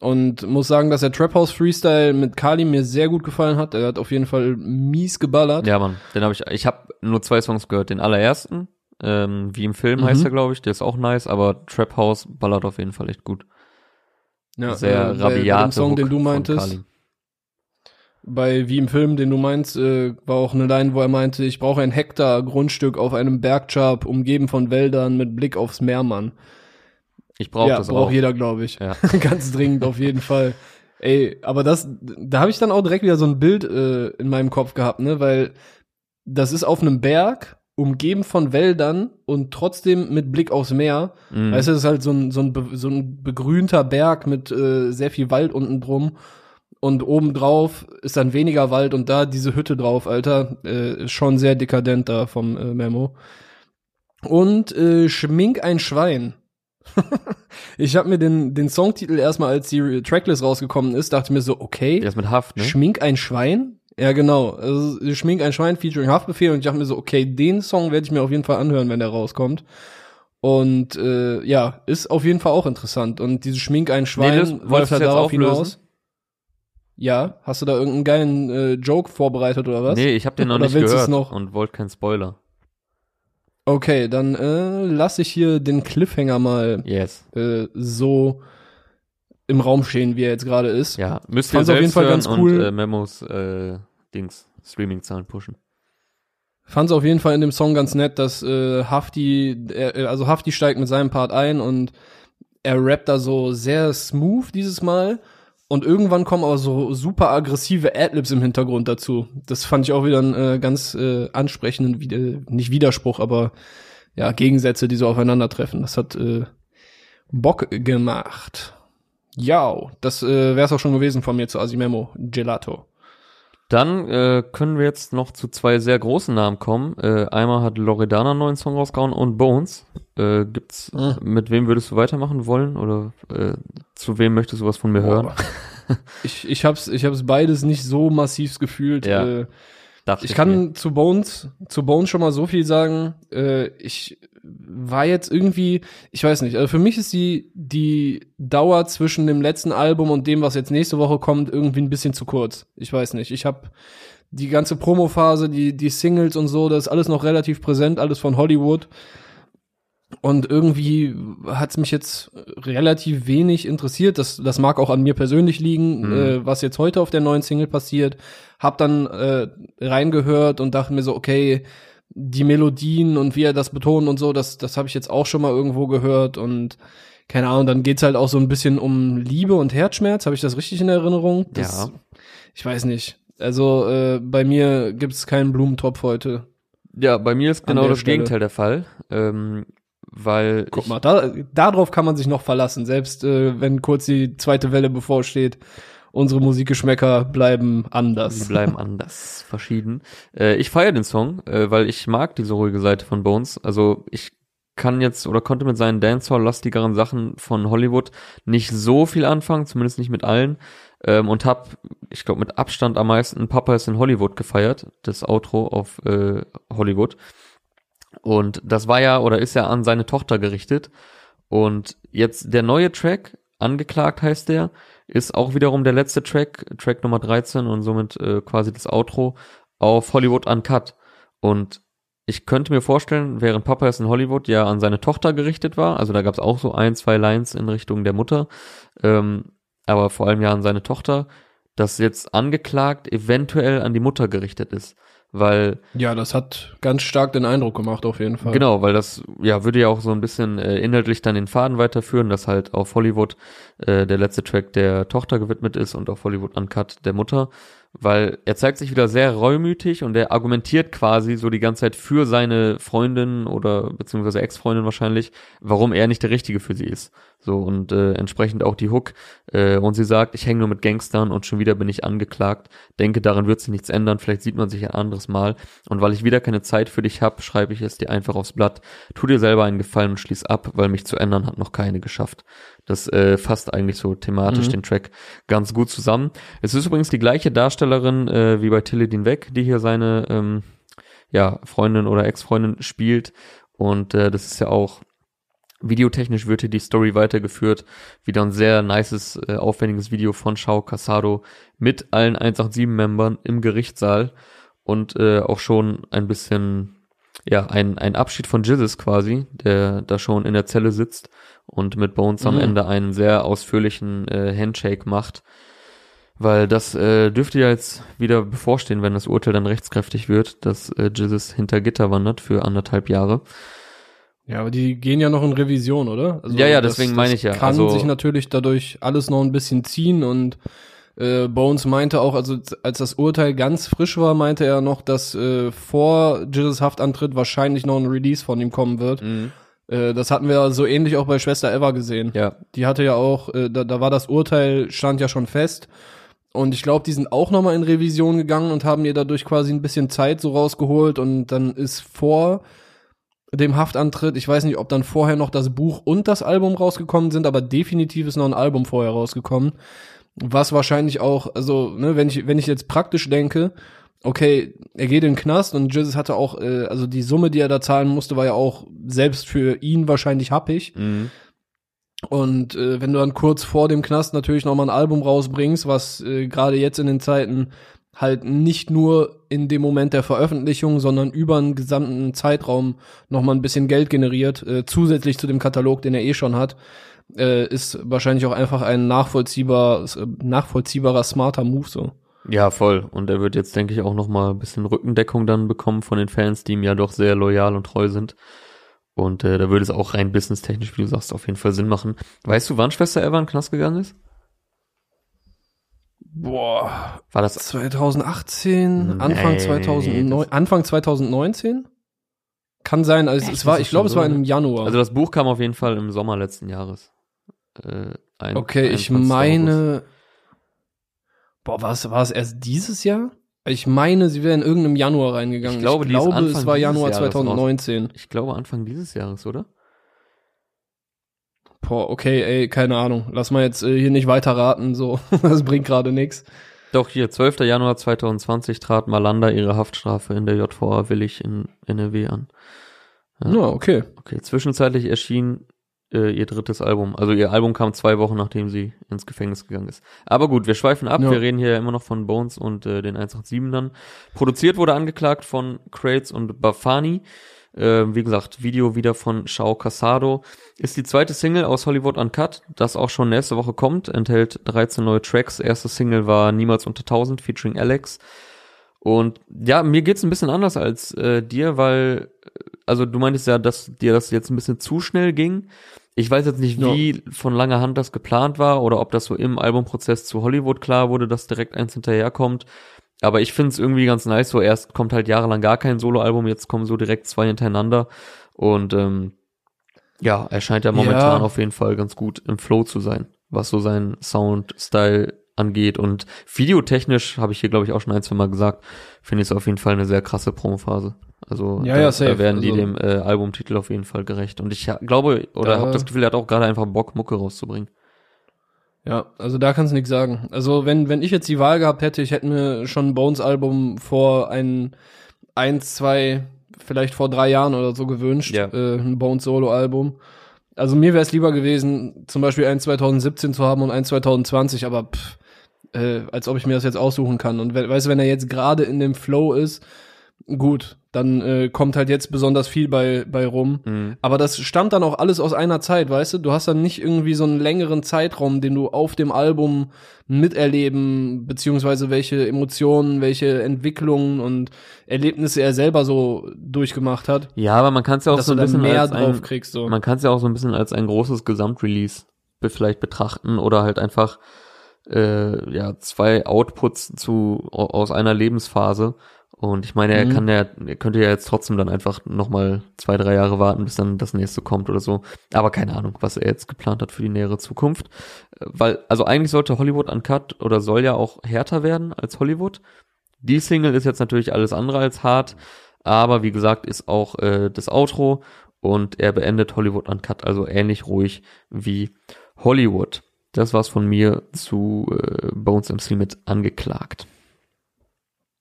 Und muss sagen, dass der Trap House Freestyle mit Kali mir sehr gut gefallen hat. Er hat auf jeden Fall mies geballert. Ja, Mann, den habe ich, ich habe nur zwei Songs gehört. Den allerersten, Ähm, wie im Film Mhm. heißt er, glaube ich. Der ist auch nice, aber Trap House ballert auf jeden Fall echt gut. Ja, Sehr äh, bei dem Song, den Hook du von meintest. Bei Wie im Film, den du meinst, äh, war auch eine Line, wo er meinte, ich brauche ein Hektar Grundstück auf einem Bergchap, umgeben von Wäldern mit Blick aufs Meer, Mann. Ich brauche ja, das braucht auch. jeder, glaube ich. Ja. Ganz dringend, auf jeden Fall. Ey, aber das, da habe ich dann auch direkt wieder so ein Bild äh, in meinem Kopf gehabt, ne, weil das ist auf einem Berg, umgeben von Wäldern und trotzdem mit Blick aufs Meer. Mhm. Weißt du, das ist halt so ein, so ein, so ein begrünter Berg mit äh, sehr viel Wald unten drum. Und obendrauf ist dann weniger Wald und da diese Hütte drauf, Alter. Äh, ist schon sehr dekadent da vom äh, Memo. Und äh, Schmink ein Schwein. Ich habe mir den, den Songtitel erstmal, als die Tracklist rausgekommen ist, dachte mir so, okay, Der ist mit Haft, ne? Schmink ein Schwein? Ja, genau. Also, Schmink ein Schwein featuring Haftbefehl und ich dachte mir so, okay, den Song werde ich mir auf jeden Fall anhören, wenn der rauskommt. Und äh, ja, ist auf jeden Fall auch interessant. Und dieses Schmink ein Schwein das läuft wolltest halt darauf auflösen? hinaus. Ja, hast du da irgendeinen geilen äh, Joke vorbereitet oder was? Nee, ich habe den noch Oder nicht gehört noch? und wollte keinen Spoiler. Okay, dann äh, lass ich hier den Cliffhanger mal Yes. äh, so im Raum stehen, wie er jetzt gerade ist. Ja, müsst ihr auf jeden Fall ganz cool. und äh, Memos äh, Dings Streaming-Zahlen pushen. Fand's auf jeden Fall in dem Song ganz nett, dass äh, Hafti, er, äh, also Hafti steigt mit seinem Part ein und er rappt da so sehr smooth dieses Mal und irgendwann kommen aber so super aggressive Adlibs im Hintergrund dazu. Das fand ich auch wieder einen äh, ganz äh, ansprechenden, Wider nicht Widerspruch, aber ja, Gegensätze, die so aufeinandertreffen. Das hat äh, Bock gemacht. Ja, das äh, wär's auch schon gewesen von mir zu Asimemo Gelato. Dann äh, können wir jetzt noch zu zwei sehr großen Namen kommen. Äh, einmal hat Loredana einen neuen Song rausgehauen und Bones. Äh, gibt's, Mhm. mit wem würdest du weitermachen wollen oder äh, zu wem möchtest du was von mir hören? Boah. ich, ich hab's, ich hab's beides nicht so massiv gefühlt. Ja, Äh, Dachte ich mir. kann zu Bones, zu Bones schon mal so viel sagen. Äh, ich war jetzt irgendwie, ich weiß nicht, also für mich ist die, die Dauer zwischen dem letzten Album und dem, was jetzt nächste Woche kommt, irgendwie ein bisschen zu kurz. Ich weiß nicht. Ich habe die ganze Promophase, die, die Singles und so, das ist alles noch relativ präsent, alles von Hollywood. Und irgendwie hat's mich jetzt relativ wenig interessiert. Das, das mag auch an mir persönlich liegen, Mhm. äh, was jetzt heute auf der neuen Single passiert. Hab dann äh, reingehört und dachte mir so, okay, die Melodien und wie er das betont und so, das, das habe ich jetzt auch schon mal irgendwo gehört. Und keine Ahnung, dann geht's halt auch so ein bisschen um Liebe und Herzschmerz. Habe ich das richtig in Erinnerung? Das, Ja. Ich weiß nicht. Also äh, bei mir gibt's keinen Blumentopf heute. Ja, bei mir ist genau das Stelle. Gegenteil der Fall. Ähm, weil Guck mal, da, darauf kann man sich noch verlassen, selbst äh, wenn kurz die zweite Welle bevorsteht. Unsere Musikgeschmäcker bleiben anders. Sie bleiben anders, verschieden. Äh, ich feiere den Song, äh, weil ich mag diese ruhige Seite von Bones. Also ich kann jetzt oder konnte mit seinen Dancehall-lastigeren Sachen von Hollywood nicht so viel anfangen, zumindest nicht mit allen. Ähm, und hab, ich glaube, mit Abstand am meisten Papa ist in Hollywood gefeiert, das Outro auf äh, Hollywood. Und das war ja oder ist ja an seine Tochter gerichtet. Und jetzt der neue Track, angeklagt heißt der, ist auch wiederum der letzte Track, Track Nummer 13 und somit äh, quasi das Outro auf Hollywood Uncut. Und ich könnte mir vorstellen, während Papa ist in Hollywood ja an seine Tochter gerichtet war, also da gab es auch so ein, zwei Lines in Richtung der Mutter, ähm, aber vor allem ja an seine Tochter, dass jetzt angeklagt eventuell an die Mutter gerichtet ist. Weil Ja, das hat ganz stark den Eindruck gemacht, auf jeden Fall. Genau, weil das ja würde ja auch so ein bisschen äh, inhaltlich dann den Faden weiterführen, dass halt auf Hollywood äh, der letzte Track der Tochter gewidmet ist und auf Hollywood Uncut der Mutter, weil er zeigt sich wieder sehr reumütig und er argumentiert quasi so die ganze Zeit für seine Freundin oder beziehungsweise Ex-Freundin wahrscheinlich, warum er nicht der Richtige für sie ist. So und äh, entsprechend auch die Hook. Äh, und sie sagt, ich hänge nur mit Gangstern und schon wieder bin ich angeklagt. Denke, daran wird sich nichts ändern. Vielleicht sieht man sich ein anderes Mal. Und weil ich wieder keine Zeit für dich hab, schreibe ich es dir einfach aufs Blatt. Tu dir selber einen Gefallen und schließ ab, weil mich zu ändern hat noch keine geschafft. Das äh, fasst eigentlich so thematisch Mhm. den Track ganz gut zusammen. Es ist übrigens die gleiche Darstellerin äh, wie bei Tilly Weg, die hier seine ähm, ja, Freundin oder Ex-Freundin spielt. Und äh, das ist ja auch Videotechnisch wird hier die Story weitergeführt. Wieder ein sehr nices, äh, aufwendiges Video von Shao Casado mit allen 187-Membern im Gerichtssaal und äh, auch schon ein bisschen ja, ein, ein Abschied von Jizzes quasi, der da schon in der Zelle sitzt und mit Bones am Mhm. Ende einen sehr ausführlichen äh, Handshake macht. Weil das äh, dürfte ja jetzt wieder bevorstehen, wenn das Urteil dann rechtskräftig wird, dass äh, Jizzes hinter Gitter wandert für anderthalb Jahre. Ja, aber die gehen ja noch in Revision, oder? Also Ja, ja, das- deswegen meine ich ja. Kann Also- sich natürlich dadurch alles noch ein bisschen ziehen und äh, Bones meinte auch, also als das Urteil ganz frisch war, meinte er noch, dass äh, vor Jizzes Haftantritt wahrscheinlich noch ein Release von ihm kommen wird. Äh, das hatten wir so ähnlich auch bei Schwester Eva gesehen. Ja, Die hatte ja auch, äh, da, da war das Urteil, stand ja schon fest. Und ich glaube, die sind auch nochmal in Revision gegangen und haben ihr dadurch quasi ein bisschen Zeit so rausgeholt. Und dann ist vor dem Haftantritt, ich weiß nicht, ob dann vorher noch das Buch und das Album rausgekommen sind, aber definitiv ist noch ein Album vorher rausgekommen. Was wahrscheinlich auch, also, ne, wenn ich, wenn ich jetzt praktisch denke, okay, er geht in den Knast und Jesus hatte auch, äh, also die Summe, die er da zahlen musste, war ja auch selbst für ihn wahrscheinlich happig. mhm. Und äh, wenn du dann kurz vor dem Knast natürlich noch mal ein Album rausbringst, was äh, gerade jetzt in den Zeiten halt nicht nur in dem Moment der Veröffentlichung, sondern über einen gesamten Zeitraum noch mal ein bisschen Geld generiert, äh, zusätzlich zu dem Katalog, den er eh schon hat, äh, ist wahrscheinlich auch einfach ein nachvollziehbar, nachvollziehbarer, smarter Move so. Ja, voll. Und er wird jetzt, denke ich, auch noch mal ein bisschen Rückendeckung dann bekommen von den Fans, die ihm ja doch sehr loyal und treu sind. Und äh, da würde es auch rein businesstechnisch, wie du sagst, auf jeden Fall Sinn machen. Weißt du, wann Schwester Eva in Knast gegangen ist? Boah, War das 2018, Anfang Nee, 2009, Anfang 2019? Kann sein, also Echt? es war, ich glaube, es war im Januar. Also das Buch kam auf jeden Fall im Sommer letzten Jahres. Äh, ein, Okay, ich 21. August. meine. Boah, war es, war es erst dieses Jahr? Ich meine, sie wäre in irgendeinem Januar reingegangen. Ich glaube, ist Anfang es war Januar Jahres 2019. Ich glaube Anfang dieses Jahres, oder? Boah, okay, ey, keine Ahnung. Lass mal jetzt äh, hier nicht weiter raten, so. das bringt gerade nix. Doch, hier, 12. Januar 2020 trat Malanda ihre Haftstrafe in der JVA Willig in NRW an. Ja. Ja, okay. Okay, zwischenzeitlich erschien äh, ihr drittes Album. Also ihr Album kam zwei Wochen, nachdem sie ins Gefängnis gegangen ist. Aber gut, wir schweifen ab. Ja. Wir reden hier ja immer noch von Bones und äh, den 187ern. Produziert wurde angeklagt von Crates und Bafani. Äh, wie gesagt, Video wieder von Shao Casado. Ist die zweite Single aus Hollywood Uncut, das auch schon nächste Woche kommt. Enthält 13 neue Tracks. Erste Single war Niemals unter 1000 featuring Alex. Und ja, mir geht's ein bisschen anders als äh, dir, weil, äh, also du meintest ja, dass dir das jetzt ein bisschen zu schnell ging. Ich weiß jetzt nicht, wie von langer Hand das geplant war oder ob das so im Albumprozess zu Hollywood klar wurde, dass direkt eins hinterherkommt. Aber ich finde es irgendwie ganz nice, so erst kommt halt jahrelang gar kein Soloalbum, jetzt kommen so direkt zwei hintereinander. Und ähm, ja, er scheint ja momentan Ja. auf jeden Fall ganz gut im Flow zu sein, was so seinen Sound-Style angeht. Und videotechnisch, habe ich hier, glaube ich, auch schon ein, zwei Mal gesagt, finde ich es auf jeden Fall eine sehr krasse Promophase. Also Ja, da, ja, safe. da werden die Also- dem äh, Albumtitel auf jeden Fall gerecht. Und ich ha- glaube, oder Da- habe das Gefühl, er hat auch gerade einfach Bock, Mucke rauszubringen. Ja, also da kannst du nichts sagen. Also wenn, wenn ich jetzt die Wahl gehabt hätte, ich hätte mir schon ein Bones-Album vor ein, eins, zwei, vielleicht vor drei Jahren oder so gewünscht. Ja. Äh, ein Bones-Solo-Album. Also mir wäre es lieber gewesen, zum Beispiel eins 2017 zu haben und eins 2020, aber pff, äh, als ob ich mir das jetzt aussuchen kann. Und we weißt du, wenn er jetzt gerade in dem Flow ist, gut, dann äh, kommt halt jetzt besonders viel bei, bei rum. Mhm. Aber das stammt dann auch alles aus einer Zeit, weißt du? Du hast dann nicht irgendwie so einen längeren Zeitraum, den du auf dem Album miterleben, beziehungsweise welche Emotionen, welche Entwicklungen und Erlebnisse er selber so durchgemacht hat, Ja, aber man kann es ja auch so ein bisschen mehr als ein, kriegst. So. man kann es ja auch so ein bisschen als ein großes Gesamtrelease vielleicht betrachten oder halt einfach äh, ja zwei Outputs zu au- aus einer Lebensphase. Und ich meine, er Mhm. kann ja, er könnte ja jetzt trotzdem dann einfach noch mal zwei, drei Jahre warten, bis dann das nächste kommt oder so. Aber keine Ahnung, was er jetzt geplant hat für die nähere Zukunft. Äh, Weil, also eigentlich sollte Hollywood Uncut oder soll ja auch härter werden als Hollywood. Die Single ist jetzt natürlich alles andere als hart, aber wie gesagt, ist auch äh, das Outro und er beendet Hollywood Uncut, also ähnlich ruhig wie Hollywood. Das war's von mir zu äh, Bones MC mit angeklagt.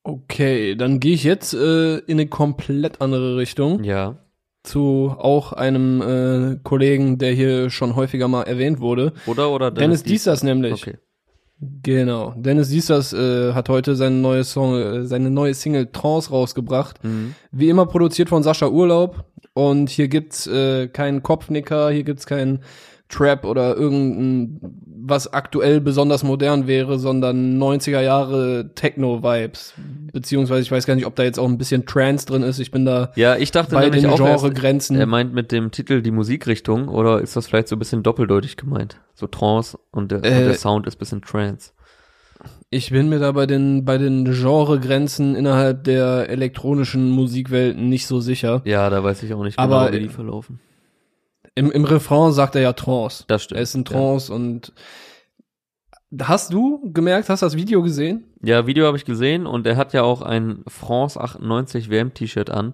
Okay, dann gehe ich jetzt äh, in eine komplett andere Richtung. Ja. Zu auch einem äh, Kollegen, der hier schon häufiger mal erwähnt wurde. Oder oder Dennis Diesers nämlich. Okay. Genau. Dennis Diesers äh, hat heute seine neue Song, äh, seine neue Single Trance rausgebracht. Mhm. Wie immer produziert von Sascha Urlaub. Und hier gibt's äh, keinen Kopfnicker, hier gibt's keinen Trap oder irgendein, was aktuell besonders modern wäre, sondern 90er Jahre Techno-Vibes. Beziehungsweise ich weiß gar nicht, ob da jetzt auch ein bisschen Trance drin ist. Ich bin da Ja, ich dachte bei nämlich den Genregrenzen. er meint mit dem Titel die Musikrichtung oder ist das vielleicht so ein bisschen doppeldeutig gemeint? So Trance und der, und Äh, der Sound ist bisschen Trance. Ich bin mir da bei den, bei den Genregrenzen innerhalb der elektronischen Musikwelten nicht so sicher. Ja, da weiß ich auch nicht genau, Aber, wie die äh, verlaufen. Im, Im Refrain sagt er ja Trance. Das stimmt. Er ist in Trance und hast du gemerkt, hast das Video gesehen? Ja, Video habe ich gesehen und er hat ja auch ein France 98 WM-T-Shirt an.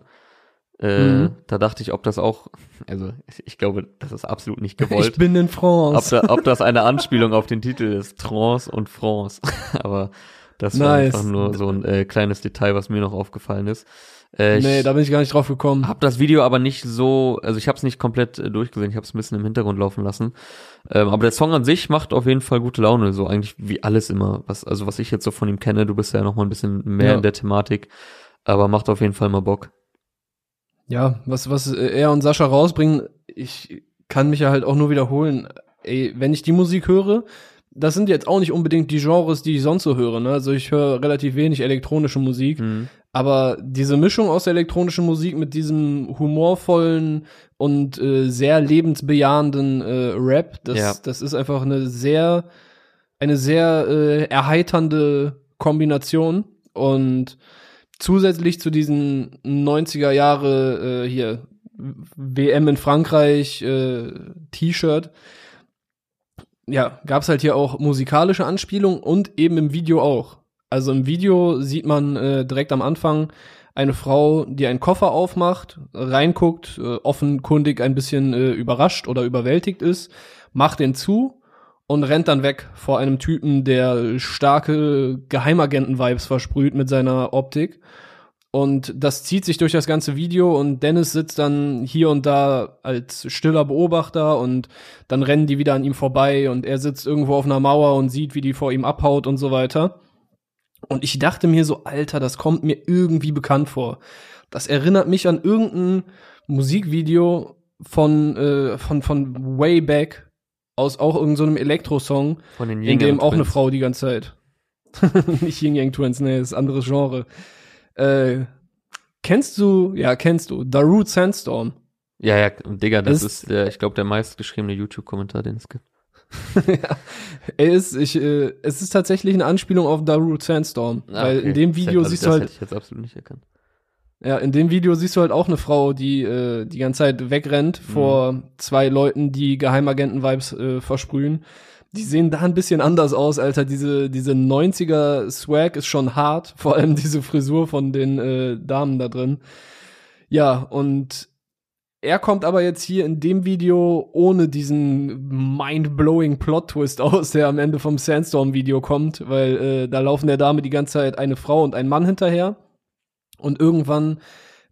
Äh, Mhm. Da dachte ich, ob das auch, also ich glaube, das ist absolut nicht Ich gewollt. bin in ob, France. da, ob das eine Anspielung auf den Titel ist, Trance und France. Aber das war Nice. einfach nur so ein äh, kleines Detail, was mir noch aufgefallen ist. Äh, nee, da bin ich gar nicht drauf gekommen. habe das Video aber nicht so, also ich habe es nicht komplett äh, durchgesehen, ich habe es ein bisschen im Hintergrund laufen lassen. Ähm, aber der Song an sich macht auf jeden Fall gute Laune, so eigentlich wie alles immer, was also was ich jetzt so von ihm kenne. Du bist ja noch mal ein bisschen mehr Ja. in der Thematik, aber macht auf jeden Fall mal Bock. Ja, was, was äh, er und Sascha rausbringen, ich kann mich ja halt auch nur wiederholen. Ey, wenn ich die Musik höre, das sind jetzt auch nicht unbedingt die Genres, die ich sonst so höre. Ne? Also ich höre relativ wenig elektronische Musik. Mhm. Aber diese Mischung aus der elektronischen Musik mit diesem humorvollen und äh, sehr lebensbejahenden äh, Rap, das, Ja. das ist einfach eine sehr, eine sehr äh, erheiternde Kombination. Und zusätzlich zu diesen 90er Jahre äh, hier WM in Frankreich äh, T-Shirt, ja, gab's halt hier auch musikalische Anspielungen und eben im Video auch. Also im Video sieht man äh, direkt am Anfang eine Frau, die einen Koffer aufmacht, reinguckt, äh, offenkundig ein bisschen äh, überrascht oder überwältigt ist, macht den zu und rennt dann weg vor einem Typen, der starke Geheimagenten-Vibes versprüht mit seiner Optik. Und das zieht sich durch das ganze Video und Dennis sitzt dann hier und da als stiller Beobachter und dann rennen die wieder an ihm vorbei und er sitzt irgendwo auf einer Mauer und sieht, wie die vor ihm abhaut und so weiter. Und ich dachte mir so, Alter, das kommt mir irgendwie bekannt vor. Das erinnert mich an irgendein Musikvideo von, äh, von, von way back aus auch irgendeinem so Elektrosong, Von den in dem auch eine. Frau die ganze Zeit. Nicht Yin Yang Twins, nee, ist anderes Genre. Äh, kennst du, ja, kennst du, Darude Sandstorm. Ja, ja, Digga, das Es- ist der, ich glaube, der meistgeschriebene YouTube-Kommentar, den es gibt. ja, er ist, ich, äh, es ist tatsächlich eine Anspielung auf Darude Sandstorm, Ah, weil okay. in dem Das Video also siehst das du halt, hätte ich jetzt absolut nicht erkannt. ja, in dem Video siehst du halt auch eine Frau, die äh, die ganze Zeit wegrennt vor zwei Leuten, die Geheimagenten-Vibes äh, versprühen. Die sehen da ein bisschen anders aus, Alter. Diese, diese 90er Swag ist schon hart. Vor allem diese Frisur von den äh, Damen da drin. Ja, und er kommt aber jetzt hier in dem Video ohne diesen mind-blowing Plot-Twist aus, der am Ende vom Sandstorm-Video kommt, weil äh, da laufen der Dame die ganze Zeit eine Frau und ein Mann hinterher. Und irgendwann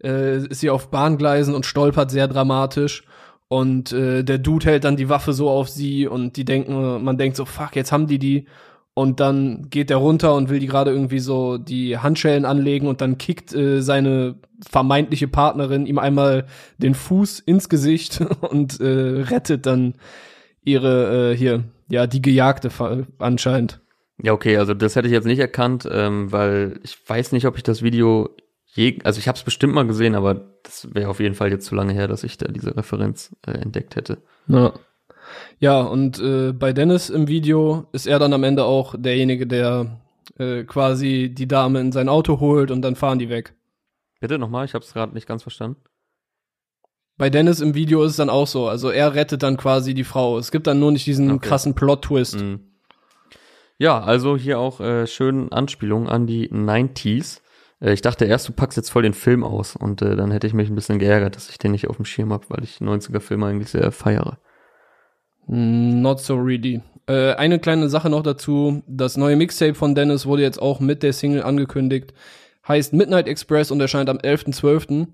äh, ist sie auf Bahngleisen und stolpert sehr dramatisch. Und äh, der Dude hält dann die Waffe so auf sie und die denken, man denkt so, fuck, jetzt haben die die. Und dann geht er runter und will die gerade irgendwie so die Handschellen anlegen und dann kickt äh, seine vermeintliche Partnerin ihm einmal den Fuß ins Gesicht und äh, rettet dann ihre äh, hier, ja, die Gejagte anscheinend. Ja, okay, also das hätte ich jetzt nicht erkannt, ähm, weil ich weiß nicht, ob ich das Video je, also ich habe es bestimmt mal gesehen, aber das wäre auf jeden Fall jetzt zu lange her, dass ich da diese Referenz äh, entdeckt hätte. Ja. Ja, und äh, bei Dennis im Video ist er dann am Ende auch derjenige, der äh, quasi die Dame in sein Auto holt und dann fahren die weg. Bitte nochmal, ich habe es gerade nicht ganz verstanden. Bei Dennis im Video ist es dann auch so. Also er rettet dann quasi die Frau. Es gibt dann nur nicht diesen Okay. krassen Plot-Twist. Mhm. Ja, also hier auch äh, schön Anspielungen an die 90s. Äh, ich dachte erst, du packst jetzt voll den Film aus und äh, dann hätte ich mich ein bisschen geärgert, dass ich den nicht auf dem Schirm habe, weil ich 90er Filme eigentlich sehr feiere. Not so really. Äh, eine kleine Sache noch dazu. Das neue Mixtape von Dennis wurde jetzt auch mit der Single angekündigt. Heißt Midnight Express und erscheint am 11.12.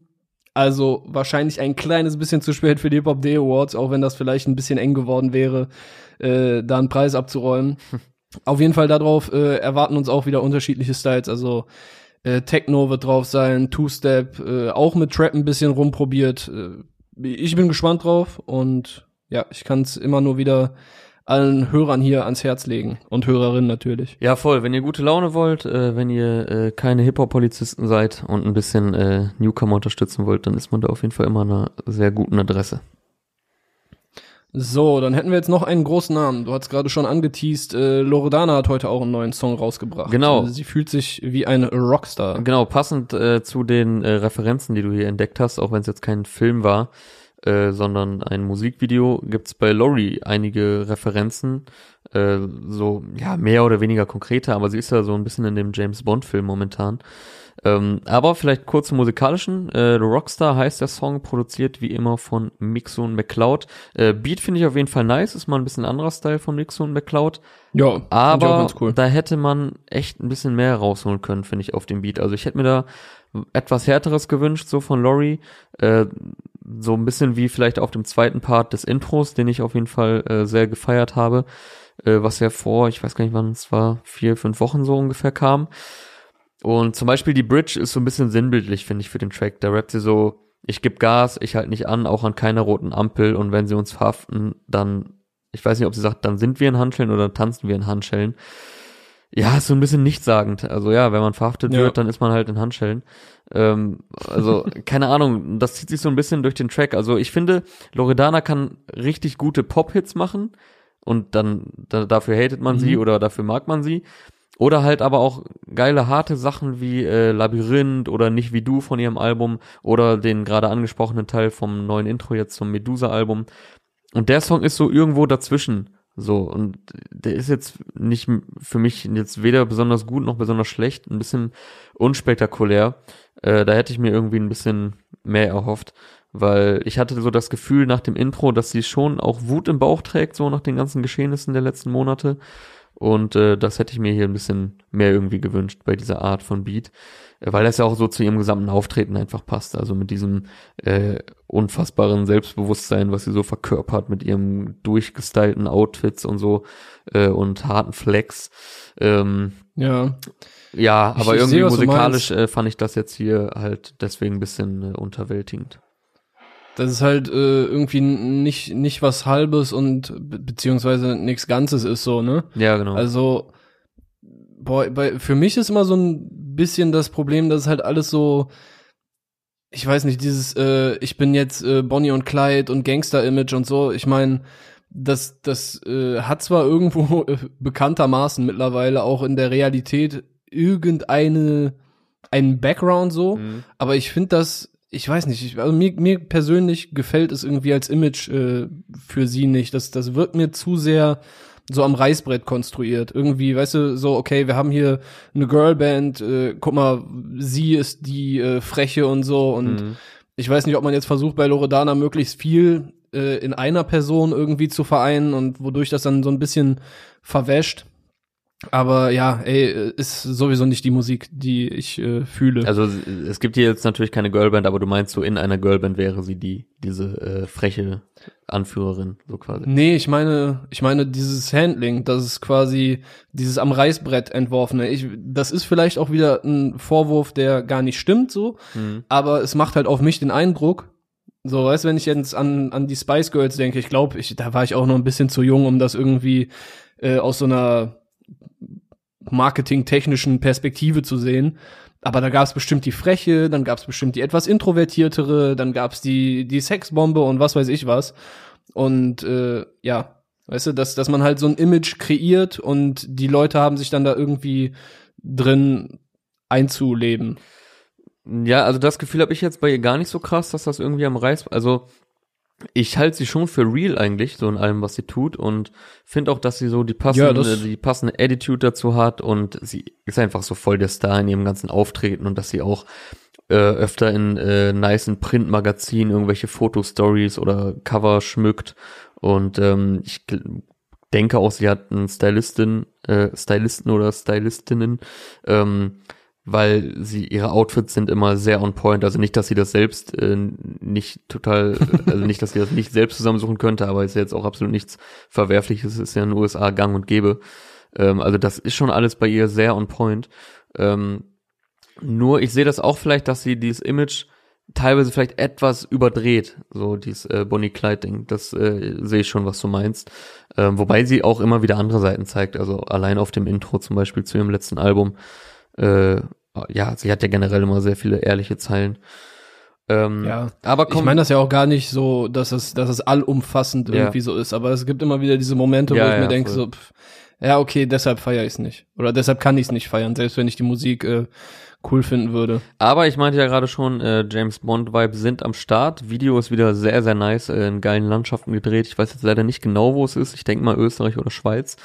Also wahrscheinlich ein kleines bisschen zu spät für die Hip-Hop Day Awards, auch wenn das vielleicht ein bisschen eng geworden wäre, äh, da einen Preis abzuräumen. Auf jeden Fall darauf äh, erwarten uns auch wieder unterschiedliche Styles. Also äh, Techno wird drauf sein, Two-Step, äh, auch mit Trap ein bisschen rumprobiert. Äh, ich bin gespannt drauf und ja, ich kann es immer nur wieder allen Hörern hier ans Herz legen und Hörerinnen natürlich. Ja, voll. Wenn ihr gute Laune wollt, äh, wenn ihr äh, keine Hip-Hop-Polizisten seid und ein bisschen äh, Newcomer unterstützen wollt, dann ist man da auf jeden Fall immer einer sehr guten Adresse. So, dann hätten wir jetzt noch einen großen Namen. Du hast gerade schon angeteased, äh, Loredana hat heute auch einen neuen Song rausgebracht. Genau. Sie fühlt sich wie eine Rockstar. Genau, passend äh, zu den äh, Referenzen, die du hier entdeckt hast, auch wenn es jetzt kein Film war, äh, sondern ein Musikvideo, gibt's bei Lori einige Referenzen, äh, so ja mehr oder weniger konkreter, aber sie ist ja so ein bisschen in dem James Bond Film momentan. Ähm, aber vielleicht kurz zum musikalischen. Äh, Rockstar heißt der Song, produziert wie immer von Mixo und McCloud. Äh, Beat finde ich auf jeden Fall nice, ist mal ein bisschen anderer Style von Mixo und McCloud. Ja, aber cool. da hätte man echt ein bisschen mehr rausholen können, finde ich, auf dem Beat. Also ich hätte mir da etwas härteres gewünscht, so von Laurie. Äh, so ein bisschen wie vielleicht auf dem zweiten Part des Intros, den ich auf jeden Fall äh, sehr gefeiert habe, äh, was ja vor, ich weiß gar nicht wann es war, vier, fünf Wochen so ungefähr kam. Und zum Beispiel die Bridge ist so ein bisschen sinnbildlich, finde ich, für den Track. Da rappt sie so, ich geb Gas, ich halt nicht an, auch an keiner roten Ampel und wenn sie uns verhaften, dann, ich weiß nicht, ob sie sagt, dann sind wir in Handschellen oder tanzen wir in Handschellen. Ja, ist so ein bisschen nichtssagend. Also ja, wenn man verhaftet ja. wird, dann ist man halt in Handschellen. Ähm, also, keine Ahnung, das zieht sich so ein bisschen durch den Track. Also ich finde, Loredana kann richtig gute Pop-Hits machen und dann da, dafür hatet man mhm. sie oder dafür mag man sie. Oder halt aber auch geile, harte Sachen wie äh, Labyrinth oder Nicht wie du von ihrem Album oder den gerade angesprochenen Teil vom neuen Intro jetzt zum Medusa-Album. Und der Song ist so irgendwo dazwischen. So, und der ist jetzt nicht für mich jetzt weder besonders gut noch besonders schlecht, ein bisschen unspektakulär. Äh, da hätte ich mir irgendwie ein bisschen mehr erhofft, weil ich hatte so das Gefühl nach dem Intro, dass sie schon auch Wut im Bauch trägt, so nach den ganzen Geschehnissen der letzten Monate. Und äh, das hätte ich mir hier ein bisschen mehr irgendwie gewünscht bei dieser Art von Beat, äh, weil das ja auch so zu ihrem gesamten Auftreten einfach passt. Also mit diesem äh, unfassbaren Selbstbewusstsein, was sie so verkörpert mit ihrem durchgestylten Outfits und so äh, und harten Flex. Ähm, ja. Ja, aber ich, irgendwie sehe, musikalisch äh, fand ich das jetzt hier halt deswegen ein bisschen äh, unterwältigend. Das ist halt äh, irgendwie nicht nicht was halbes und be beziehungsweise nichts Ganzes ist so, ne? Ja, genau. Also boah, bei, für mich ist immer so ein bisschen das Problem, dass halt alles so ich weiß nicht, dieses äh, ich bin jetzt äh, Bonnie und Clyde und Gangster-Image und so. Ich meine, das das äh, hat zwar irgendwo äh, bekanntermaßen mittlerweile auch in der Realität irgendeine einen Background so, mhm. aber ich finde das ich weiß nicht, ich, also mir, mir persönlich gefällt es irgendwie als Image äh, für sie nicht. Das, das wird mir zu sehr so am Reißbrett konstruiert. Irgendwie, weißt du, so, okay, wir haben hier eine Girlband, äh, guck mal, sie ist die äh, Freche und so. Und mhm. ich weiß nicht, ob man jetzt versucht, bei Loredana möglichst viel äh, in einer Person irgendwie zu vereinen und wodurch das dann so ein bisschen verwäscht. Aber ja, ey, ist sowieso nicht die Musik, die ich äh, fühle. Also es gibt hier jetzt natürlich keine Girlband, aber du meinst so in einer Girlband wäre sie die diese äh, freche Anführerin so quasi. Nee, ich meine, ich meine dieses Handling, das ist quasi dieses am Reißbrett entworfene. Ich, das ist vielleicht auch wieder ein Vorwurf, der gar nicht stimmt so, mhm. aber es macht halt auf mich den Eindruck, so, weißt wenn ich jetzt an, an die Spice Girls denke, ich glaube, ich, da war ich auch noch ein bisschen zu jung, um das irgendwie äh, aus so einer marketingtechnischen Perspektive zu sehen. Aber da gab es bestimmt die Freche, dann gab es bestimmt die etwas introvertiertere, dann gab es die, die Sexbombe und was weiß ich was. Und äh, ja, weißt du, dass, dass man halt so ein Image kreiert und die Leute haben sich dann da irgendwie drin einzuleben. Ja, also das Gefühl habe ich jetzt bei ihr gar nicht so krass, dass das irgendwie am Reiß, also ich halte sie schon für real eigentlich, so in allem, was sie tut und finde auch, dass sie so die passende, ja, die passende Attitude dazu hat und sie ist einfach so voll der Star in ihrem ganzen Auftreten und dass sie auch äh, öfter in äh, nicen Printmagazinen irgendwelche Fotostories oder Cover schmückt und ähm, ich denke auch, sie hat einen Stylistin, äh, Stylisten oder Stylistinnen, ähm, weil sie ihre Outfits sind immer sehr on point. Also nicht, dass sie das selbst äh, nicht total, also nicht, dass sie das nicht selbst zusammensuchen könnte, aber ist ja jetzt auch absolut nichts Verwerfliches. Ist ja in den USA gang und gäbe. Ähm, also das ist schon alles bei ihr sehr on point. Ähm, nur ich sehe das auch vielleicht, dass sie dieses Image teilweise vielleicht etwas überdreht, so dieses äh, Bonnie Clyde Ding. Das äh, sehe ich schon, was du meinst. Ähm, wobei sie auch immer wieder andere Seiten zeigt. Also allein auf dem Intro zum Beispiel zu ihrem letzten Album. Äh, ja, sie hat ja generell immer sehr viele ehrliche Zeilen. Ähm, ja, aber komm, ich meine das ja auch gar nicht so, dass es, dass es allumfassend irgendwie ja. so ist. Aber es gibt immer wieder diese Momente, ja, wo ich ja, mir denke, so, pff, ja, okay, deshalb feiere ich es nicht. Oder deshalb kann ich es nicht feiern, selbst wenn ich die Musik äh, cool finden würde. Aber ich meinte ja gerade schon, äh, James Bond Vibes sind am Start. Video ist wieder sehr, sehr nice, äh, in geilen Landschaften gedreht. Ich weiß jetzt leider nicht genau, wo es ist. Ich denke mal Österreich oder Schweiz.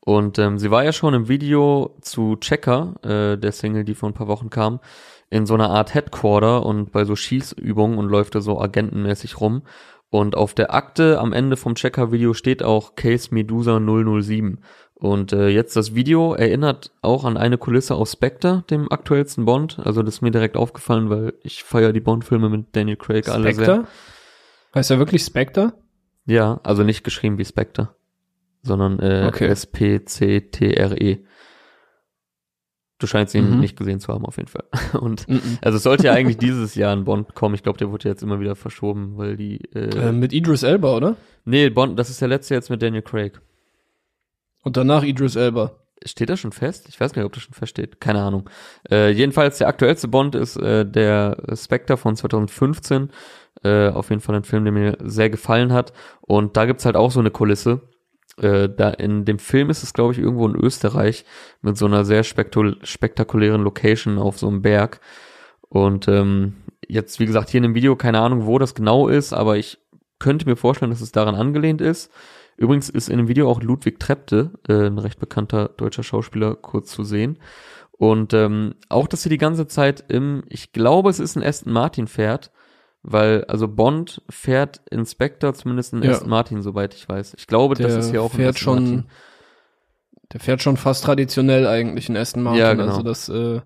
Und ähm, sie war ja schon im Video zu Checker, äh, der Single, die vor ein paar Wochen kam, in so einer Art Headquarter und bei so Schießübungen und läuft da so agentenmäßig rum. Und auf der Akte am Ende vom Checker-Video steht auch Case Medusa 007. Und äh, jetzt das Video erinnert auch an eine Kulisse aus Spectre, dem aktuellsten Bond. Also das ist mir direkt aufgefallen, weil ich feiere die Bond-Filme mit Daniel Craig Spectre? alle sehr. Heißt er wirklich Spectre? Ja, also nicht geschrieben wie Spectre, sondern äh, okay. S-P-C-T-R-E. Du scheinst ihn mhm. nicht gesehen zu haben, auf jeden Fall. Und mhm. also es sollte ja eigentlich dieses Jahr ein Bond kommen. Ich glaube, der wurde jetzt immer wieder verschoben, weil die. Äh, äh, mit Idris Elba, oder? Nee, Bond, das ist der letzte jetzt mit Daniel Craig. Und danach Idris Elba. Steht das schon fest? Ich weiß gar nicht, ob das schon feststeht. Keine Ahnung. Äh, jedenfalls der aktuellste Bond ist äh, der Spectre von 2015. Äh, auf jeden Fall ein Film, der mir sehr gefallen hat. Und da gibt's halt auch so eine Kulisse. Äh, da in dem Film ist es, glaube ich, irgendwo in Österreich mit so einer sehr spektakulären Location auf so einem Berg. Und ähm, jetzt, wie gesagt, hier in dem Video keine Ahnung, wo das genau ist, aber ich könnte mir vorstellen, dass es daran angelehnt ist. Übrigens ist in dem Video auch Ludwig Trepte, äh, ein recht bekannter deutscher Schauspieler, kurz zu sehen. Und ähm, auch, dass sie die ganze Zeit im, ich glaube, es ist ein Aston Martin fährt, weil, also Bond fährt Inspector zumindest in ja. Aston Martin, soweit ich weiß. Ich glaube, der das ist ja auch fährt ein schon, Martin. Der fährt schon fast traditionell eigentlich in Aston Martin. Ja, genau. Also das, äh,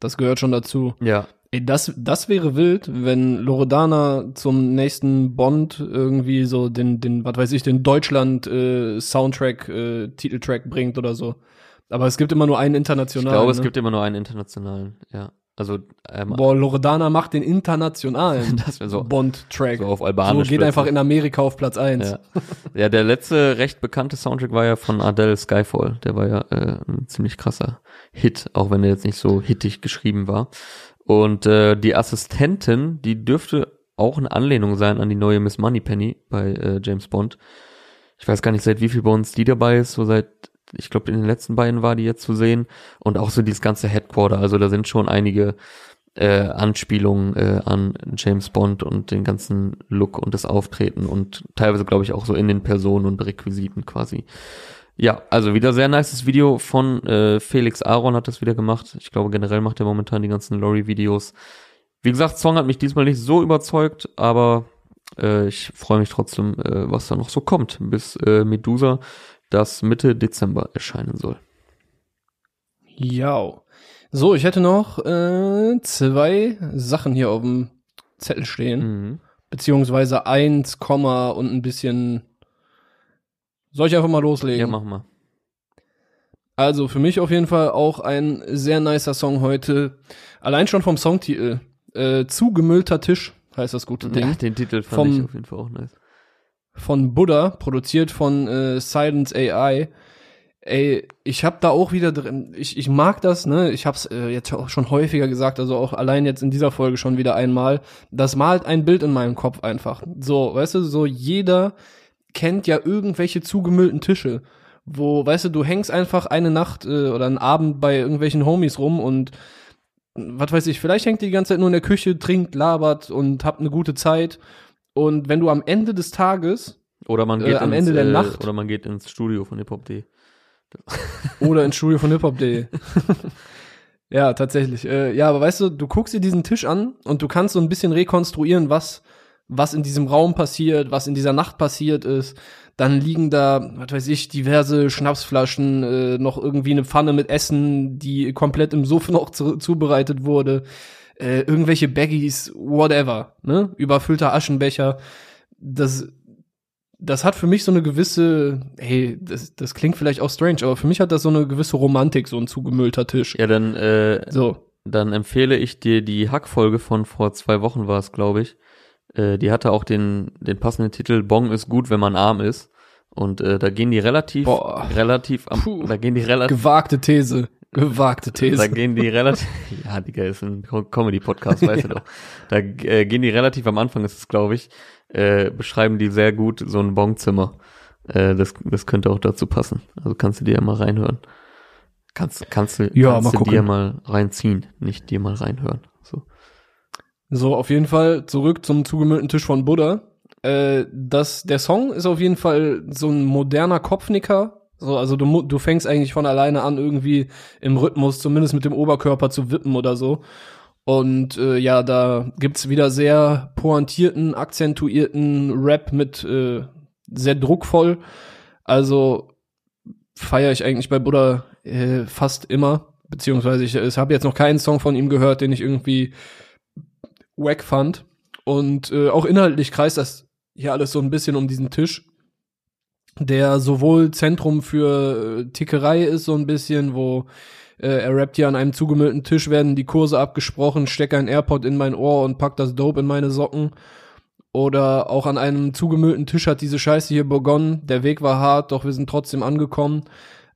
das gehört schon dazu. Ja. Ey, das, das wäre wild, wenn Loredana zum nächsten Bond irgendwie so den, den, was weiß ich, den Deutschland äh, Soundtrack, äh, Titeltrack bringt oder so. Aber es gibt immer nur einen internationalen. Ich glaube, ne? es gibt immer nur einen internationalen, ja. Also ähm, Boah, Loredana macht den internationalen so, Bond-Track. So auf Albanisch. So geht einfach in Amerika auf Platz eins. Ja. ja, der letzte recht bekannte Soundtrack war ja von Adele Skyfall. Der war ja äh, ein ziemlich krasser Hit, auch wenn er jetzt nicht so hittig geschrieben war. Und äh, die Assistentin, die dürfte auch eine Anlehnung sein an die neue Miss Moneypenny bei äh, James Bond. Ich weiß gar nicht, seit wie viel Bonds die dabei ist, so seit, ich glaube, in den letzten beiden war die jetzt zu sehen. Und auch so dieses ganze Headquarter, also da sind schon einige äh, Anspielungen äh, an James Bond und den ganzen Look und das Auftreten und teilweise, glaube ich, auch so in den Personen und Requisiten quasi ja, also wieder sehr nices Video von äh, Felix Aaron hat das wieder gemacht. Ich glaube, generell macht er momentan die ganzen Lorry-Videos. Wie gesagt, Song hat mich diesmal nicht so überzeugt, aber äh, ich freue mich trotzdem, äh, was da noch so kommt, bis äh, Medusa das Mitte Dezember erscheinen soll. Ja. So, ich hätte noch äh, zwei Sachen hier auf dem Zettel stehen. Mhm. Beziehungsweise eins, Komma und ein bisschen soll ich einfach mal loslegen? Ja, mach mal. Also für mich auf jeden Fall auch ein sehr nicer Song heute. Allein schon vom Songtitel. Äh, Zugemüllter Tisch heißt das gute Ding. Ja, den Titel fand vom, ich auf jeden Fall auch nice. Von Buddha, produziert von äh, Silence AI. Ey, ich hab da auch wieder drin, ich, ich mag das, ne? Ich hab's äh, jetzt auch schon häufiger gesagt, also auch allein jetzt in dieser Folge schon wieder einmal. Das malt ein Bild in meinem Kopf einfach. So, weißt du, so jeder, kennt ja irgendwelche zugemüllten Tische, wo, weißt du, du hängst einfach eine Nacht äh, oder einen Abend bei irgendwelchen Homies rum und was weiß ich, vielleicht hängt die ganze Zeit nur in der Küche, trinkt, labert und habt eine gute Zeit. Und wenn du am Ende des Tages oder man geht äh, am ins, Ende der äh, Nacht oder man geht ins Studio von hiphop.de oder ins Studio von hiphop.de ja, tatsächlich. Äh, ja, aber weißt du, du guckst dir diesen Tisch an und du kannst so ein bisschen rekonstruieren, was was in diesem Raum passiert, was in dieser Nacht passiert ist. Dann liegen da, was weiß ich, diverse Schnapsflaschen, äh, noch irgendwie eine Pfanne mit Essen, die komplett im Suff noch zu, zubereitet wurde, äh, irgendwelche Baggies, whatever, ne? Überfüllter Aschenbecher. Das, das hat für mich so eine gewisse, hey, das, das klingt vielleicht auch strange, aber für mich hat das so eine gewisse Romantik, so ein zugemüllter Tisch. Ja, dann, äh, So. dann empfehle ich dir die Hack-Folge von vor zwei Wochen war es, glaube ich. Äh, die hatte auch den, den passenden Titel Bong ist gut, wenn man arm ist. Und äh, da gehen die relativ, Boah. relativ am, Puh. da gehen die relativ, Gewagte These. Gewagte da These. gehen die relativ, ja, Digga, ist ein Co- Comedy-Podcast, weißt du doch. Da äh, gehen die relativ am Anfang, ist es, glaube ich, äh, beschreiben die sehr gut so ein Bongzimmer. Äh, das, das könnte auch dazu passen. Also kannst du dir ja mal reinhören. Kannst, kannst du, Ja, kannst mal du gucken. dir mal reinziehen, nicht dir mal reinhören. So. So, auf jeden Fall zurück zum zugemüllten Tisch von Buddha. Äh, das, der Song ist auf jeden Fall so ein moderner Kopfnicker. So, also du, du fängst eigentlich von alleine an, irgendwie im Rhythmus, zumindest mit dem Oberkörper zu wippen oder so. Und äh, ja, da gibt's wieder sehr pointierten, akzentuierten Rap mit äh, sehr druckvoll. Also feiere ich eigentlich bei Buddha äh, fast immer. Beziehungsweise ich, ich habe jetzt noch keinen Song von ihm gehört, den ich irgendwie wack fand. Und äh, auch inhaltlich kreist das hier alles so ein bisschen um diesen Tisch, der sowohl Zentrum für äh, Tickerei ist, so ein bisschen, wo äh, er rappt hier an einem zugemüllten Tisch, werden die Kurse abgesprochen, stecke ein AirPod in mein Ohr und pack das Dope in meine Socken. Oder auch an einem zugemüllten Tisch hat diese Scheiße hier begonnen. Der Weg war hart, doch wir sind trotzdem angekommen.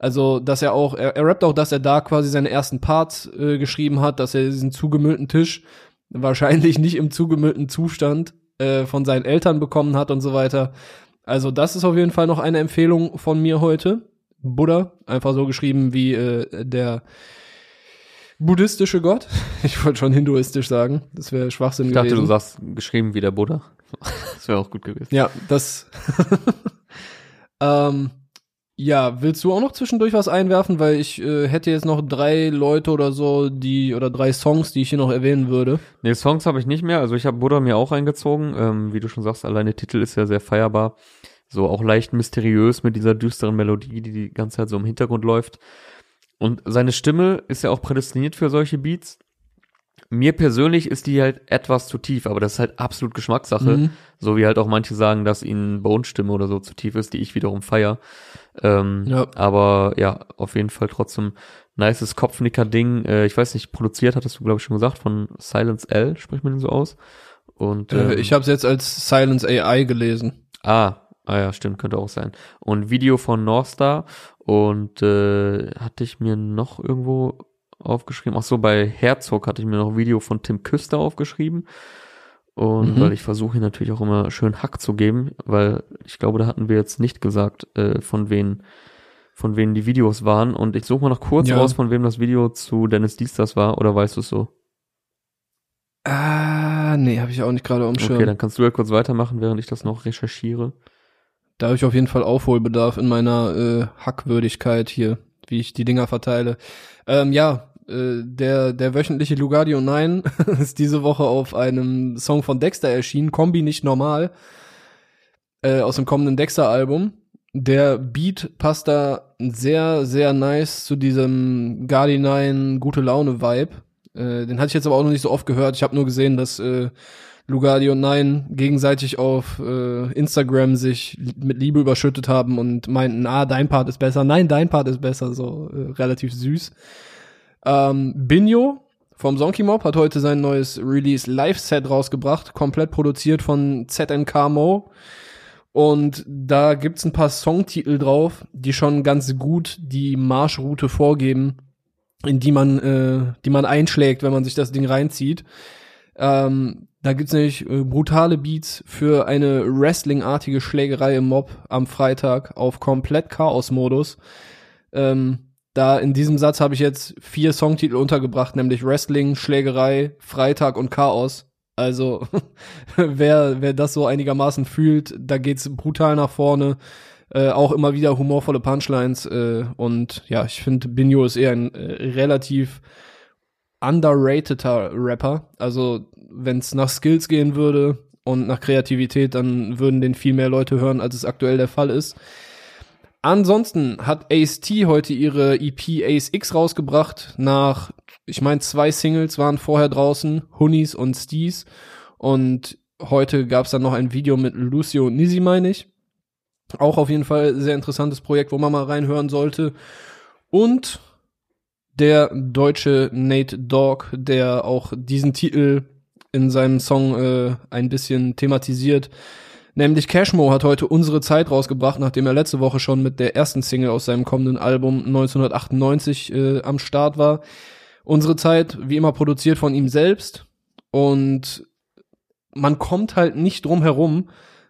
Also, dass er auch, er, er rappt auch, dass er da quasi seine ersten Parts äh, geschrieben hat, dass er diesen zugemüllten Tisch wahrscheinlich nicht im zugemüllten Zustand äh, von seinen Eltern bekommen hat und so weiter. Also, das ist auf jeden Fall noch eine Empfehlung von mir heute. Buddha, einfach so geschrieben wie äh, der buddhistische Gott. Ich wollte schon hinduistisch sagen. Das wäre Schwachsinn Ich dachte, gewesen. du sagst geschrieben wie der Buddha. Das wäre auch gut gewesen. Ja, das. ähm, ja, willst du auch noch zwischendurch was einwerfen? Weil ich äh, hätte jetzt noch drei Leute oder so, die oder drei Songs, die ich hier noch erwähnen würde. Nee, Songs habe ich nicht mehr. Also ich habe Buddha mir auch eingezogen. Ähm, wie du schon sagst, allein der Titel ist ja sehr feierbar. So auch leicht mysteriös mit dieser düsteren Melodie, die die ganze Zeit so im Hintergrund läuft. Und seine Stimme ist ja auch prädestiniert für solche Beats. Mir persönlich ist die halt etwas zu tief, aber das ist halt absolut Geschmackssache. Mhm. So wie halt auch manche sagen, dass ihnen Bone-Stimme oder so zu tief ist, die ich wiederum feier. Ähm, Ja. Aber ja, auf jeden Fall trotzdem nices Kopfnicker-Ding. Äh, ich weiß nicht, produziert hattest du, glaube ich, schon gesagt, von Silence L, spricht man den so aus. Und ähm, Äh, ich habe es jetzt als Silence AI gelesen. Ah, ah ja, stimmt, könnte auch sein. Und Video von Northstar und äh, hatte ich mir noch irgendwo aufgeschrieben. Ach so, bei Herzog hatte ich mir noch Video von Tim Küster aufgeschrieben. Und Mhm. weil ich versuche hier natürlich auch immer schön Hack zu geben, weil ich glaube, da hatten wir jetzt nicht gesagt, äh, von wen von wem die Videos waren. Und ich suche mal noch kurz Ja. raus, von wem das Video zu Dennis Diesters war, oder weißt du es so? Ah, nee, habe ich auch nicht gerade Schirm. Okay, dann kannst du ja kurz weitermachen, während ich das noch recherchiere. Da habe ich auf jeden Fall Aufholbedarf in meiner äh, Hackwürdigkeit hier, wie ich die Dinger verteile. Ähm, ja, äh, der, der wöchentliche Lugardio 9 ist diese Woche auf einem Song von Dexter erschienen, Kombi nicht normal, äh, aus dem kommenden Dexter-Album. Der Beat passt da sehr, sehr nice zu diesem Guardi 9 gute Laune-Vibe. Äh, den hatte ich jetzt aber auch noch nicht so oft gehört. Ich habe nur gesehen, dass äh, Lugardi und gegenseitig auf äh, Instagram sich mit Liebe überschüttet haben und meinten, ah, dein Part ist besser, nein, dein Part ist besser, so äh, relativ süß. Ähm, Binjo vom Zonky Mob hat heute sein neues Release Live-Set rausgebracht, komplett produziert von ZNK Mo. Und da gibt's ein paar Songtitel drauf, die schon ganz gut die Marschroute vorgeben, in die man, äh, die man einschlägt, wenn man sich das Ding reinzieht. Ähm, da gibt's nämlich äh, brutale Beats für eine Wrestling-artige Schlägerei im Mob am Freitag auf komplett Chaos-Modus. Ähm, da in diesem Satz habe ich jetzt vier Songtitel untergebracht, nämlich Wrestling, Schlägerei, Freitag und Chaos. Also wer, wer das so einigermaßen fühlt, da geht's brutal nach vorne. Äh, auch immer wieder humorvolle Punchlines. Äh, und ja, ich finde, Binjo ist eher ein äh, relativ underrateder Rapper. Also, wenn es nach Skills gehen würde und nach Kreativität, dann würden den viel mehr Leute hören, als es aktuell der Fall ist. Ansonsten hat Ace T heute ihre EP Ace X rausgebracht. Nach, ich meine, zwei Singles waren vorher draußen, Honeys und Stees. Und heute gab's dann noch ein Video mit Lucio und Nisi, meine ich. Auch auf jeden Fall sehr interessantes Projekt, wo man mal reinhören sollte. Und der deutsche Nate Dogg, der auch diesen Titel in seinem Song äh, ein bisschen thematisiert. Nämlich Cashmo hat heute unsere Zeit rausgebracht, nachdem er letzte Woche schon mit der ersten Single aus seinem kommenden Album 1998 äh, am Start war. Unsere Zeit, wie immer, produziert von ihm selbst. Und man kommt halt nicht drum herum,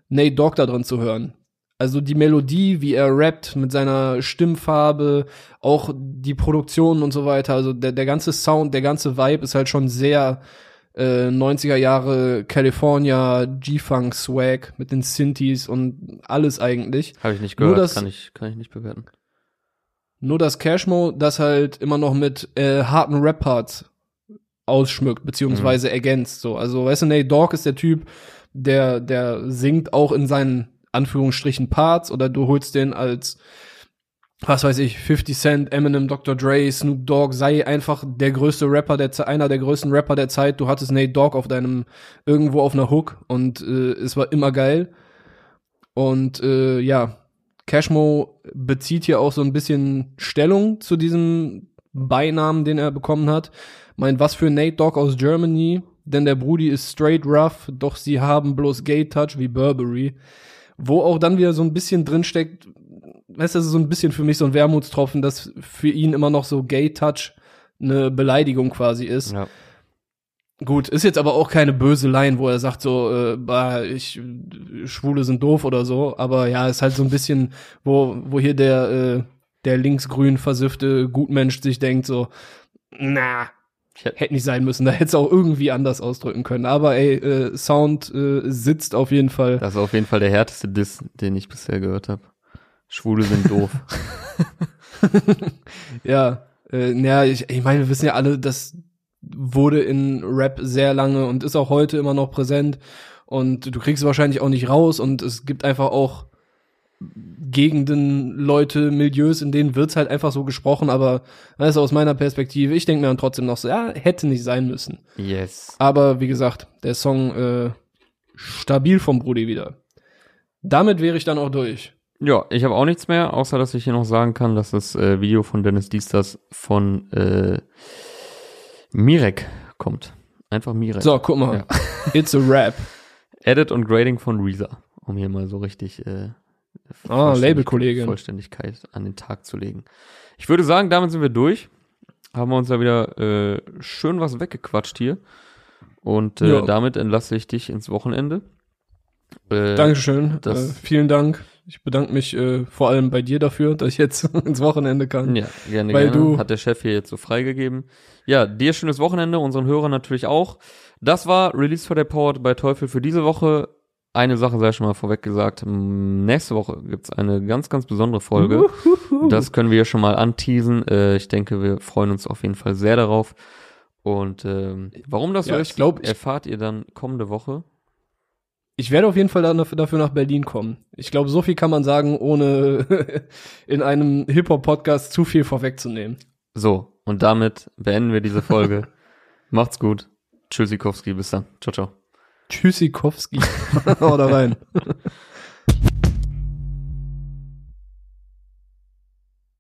Nate Dogg da drin zu hören. Also die Melodie, wie er rappt mit seiner Stimmfarbe, auch die Produktion und so weiter, also der, der ganze Sound, der ganze Vibe ist halt schon sehr äh, 90er Jahre California, G-Funk Swag mit den Synthes und alles eigentlich. Habe ich nicht gehört, das- kann, ich, kann ich nicht bewerten. Nur dass Cashmo das halt immer noch mit äh, harten Rap-Parts ausschmückt, beziehungsweise ergänzt. So. Also, weißt du, Nate Dogg ist der Typ, der, der singt auch in seinen Anführungsstrichen Parts oder du holst den als, was weiß ich, 50 Cent, Eminem, Dr. Dre, Snoop Dogg, sei einfach der größte Rapper der Zeit, einer der größten Rapper der Zeit. Du hattest Nate Dogg auf deinem, irgendwo auf einer Hook und äh, es war immer geil. Und äh, ja, Cashmo bezieht hier auch so ein bisschen Stellung zu diesem Beinamen, den er bekommen hat. Meint, was für Nate Dogg aus Germany, denn der Brudi ist straight rough, doch sie haben bloß Gay Touch wie Burberry. Wo auch dann wieder so ein bisschen drinsteckt, weißt du, das ist so ein bisschen für mich so ein Wermutstropfen, dass für ihn immer noch so Gay Touch eine Beleidigung quasi ist. Ja. Gut, ist jetzt aber auch keine böse Line, wo er sagt so, äh, bah, ich Schwule sind doof oder so, aber ja, ist halt so ein bisschen, wo wo hier der äh, der linksgrün versiffte Gutmensch sich denkt so, na, hätte nicht sein müssen, da hätte es auch irgendwie anders ausdrücken können, aber ey, äh, Sound äh, sitzt auf jeden Fall. Das ist auf jeden Fall der härteste Diss, den ich bisher gehört habe. Schwule sind doof. Ja, äh, ja, ich, ich meine, wir wissen ja alle, das wurde in Rap sehr lange und ist auch heute immer noch präsent und du kriegst es wahrscheinlich auch nicht raus und es gibt einfach auch Gegenden, Leute, Milieus, in denen wird's halt einfach so gesprochen, aber also aus meiner Perspektive, ich denke mir dann trotzdem noch so, ja, hätte nicht sein müssen. yes. Aber wie gesagt, der Song äh, stabil vom Brudi wieder. Damit wäre ich dann auch durch. Ja, ich habe auch nichts mehr, außer dass ich hier noch sagen kann, dass das äh, Video von Dennis Diesters von äh, Mirek kommt. Einfach Mirek. So, guck mal. Ja. It's a rap. Edit und Grading von Reezer, um hier mal so richtig äh, Ah, Vollständig- Labelkollegin. Vollständigkeit an den Tag zu legen. Ich würde sagen, damit sind wir durch. Haben wir uns da wieder äh, schön was weggequatscht hier. Und äh, damit entlasse ich dich ins Wochenende. Äh, Dankeschön. das- äh, vielen Dank. Ich bedanke mich äh, vor allem bei dir dafür, dass ich jetzt ins Wochenende kann. Ja, gerne, Weil gerne. du- Hat der Chef hier jetzt so freigegeben. Ja, dir schönes Wochenende, unseren Hörern natürlich auch. Das war Release for the Powered bei Teufel für diese Woche. Eine Sache sei schon mal vorweg gesagt. Nächste Woche gibt's eine ganz, ganz besondere Folge. Das können wir schon mal anteasen. Äh, ich denke, wir freuen uns auf jeden Fall sehr darauf. Und ähm, warum das so Ja, ist, ich glaub, ich- erfahrt ihr dann kommende Woche. Ich werde auf jeden Fall dafür, nach Berlin kommen. Ich glaube, so viel kann man sagen, ohne in einem Hip-Hop-Podcast zu viel vorwegzunehmen. So, und damit beenden wir diese Folge. Macht's gut. Tschüssikowski, bis dann. Ciao, ciao. Tschüssikowski. Da rein.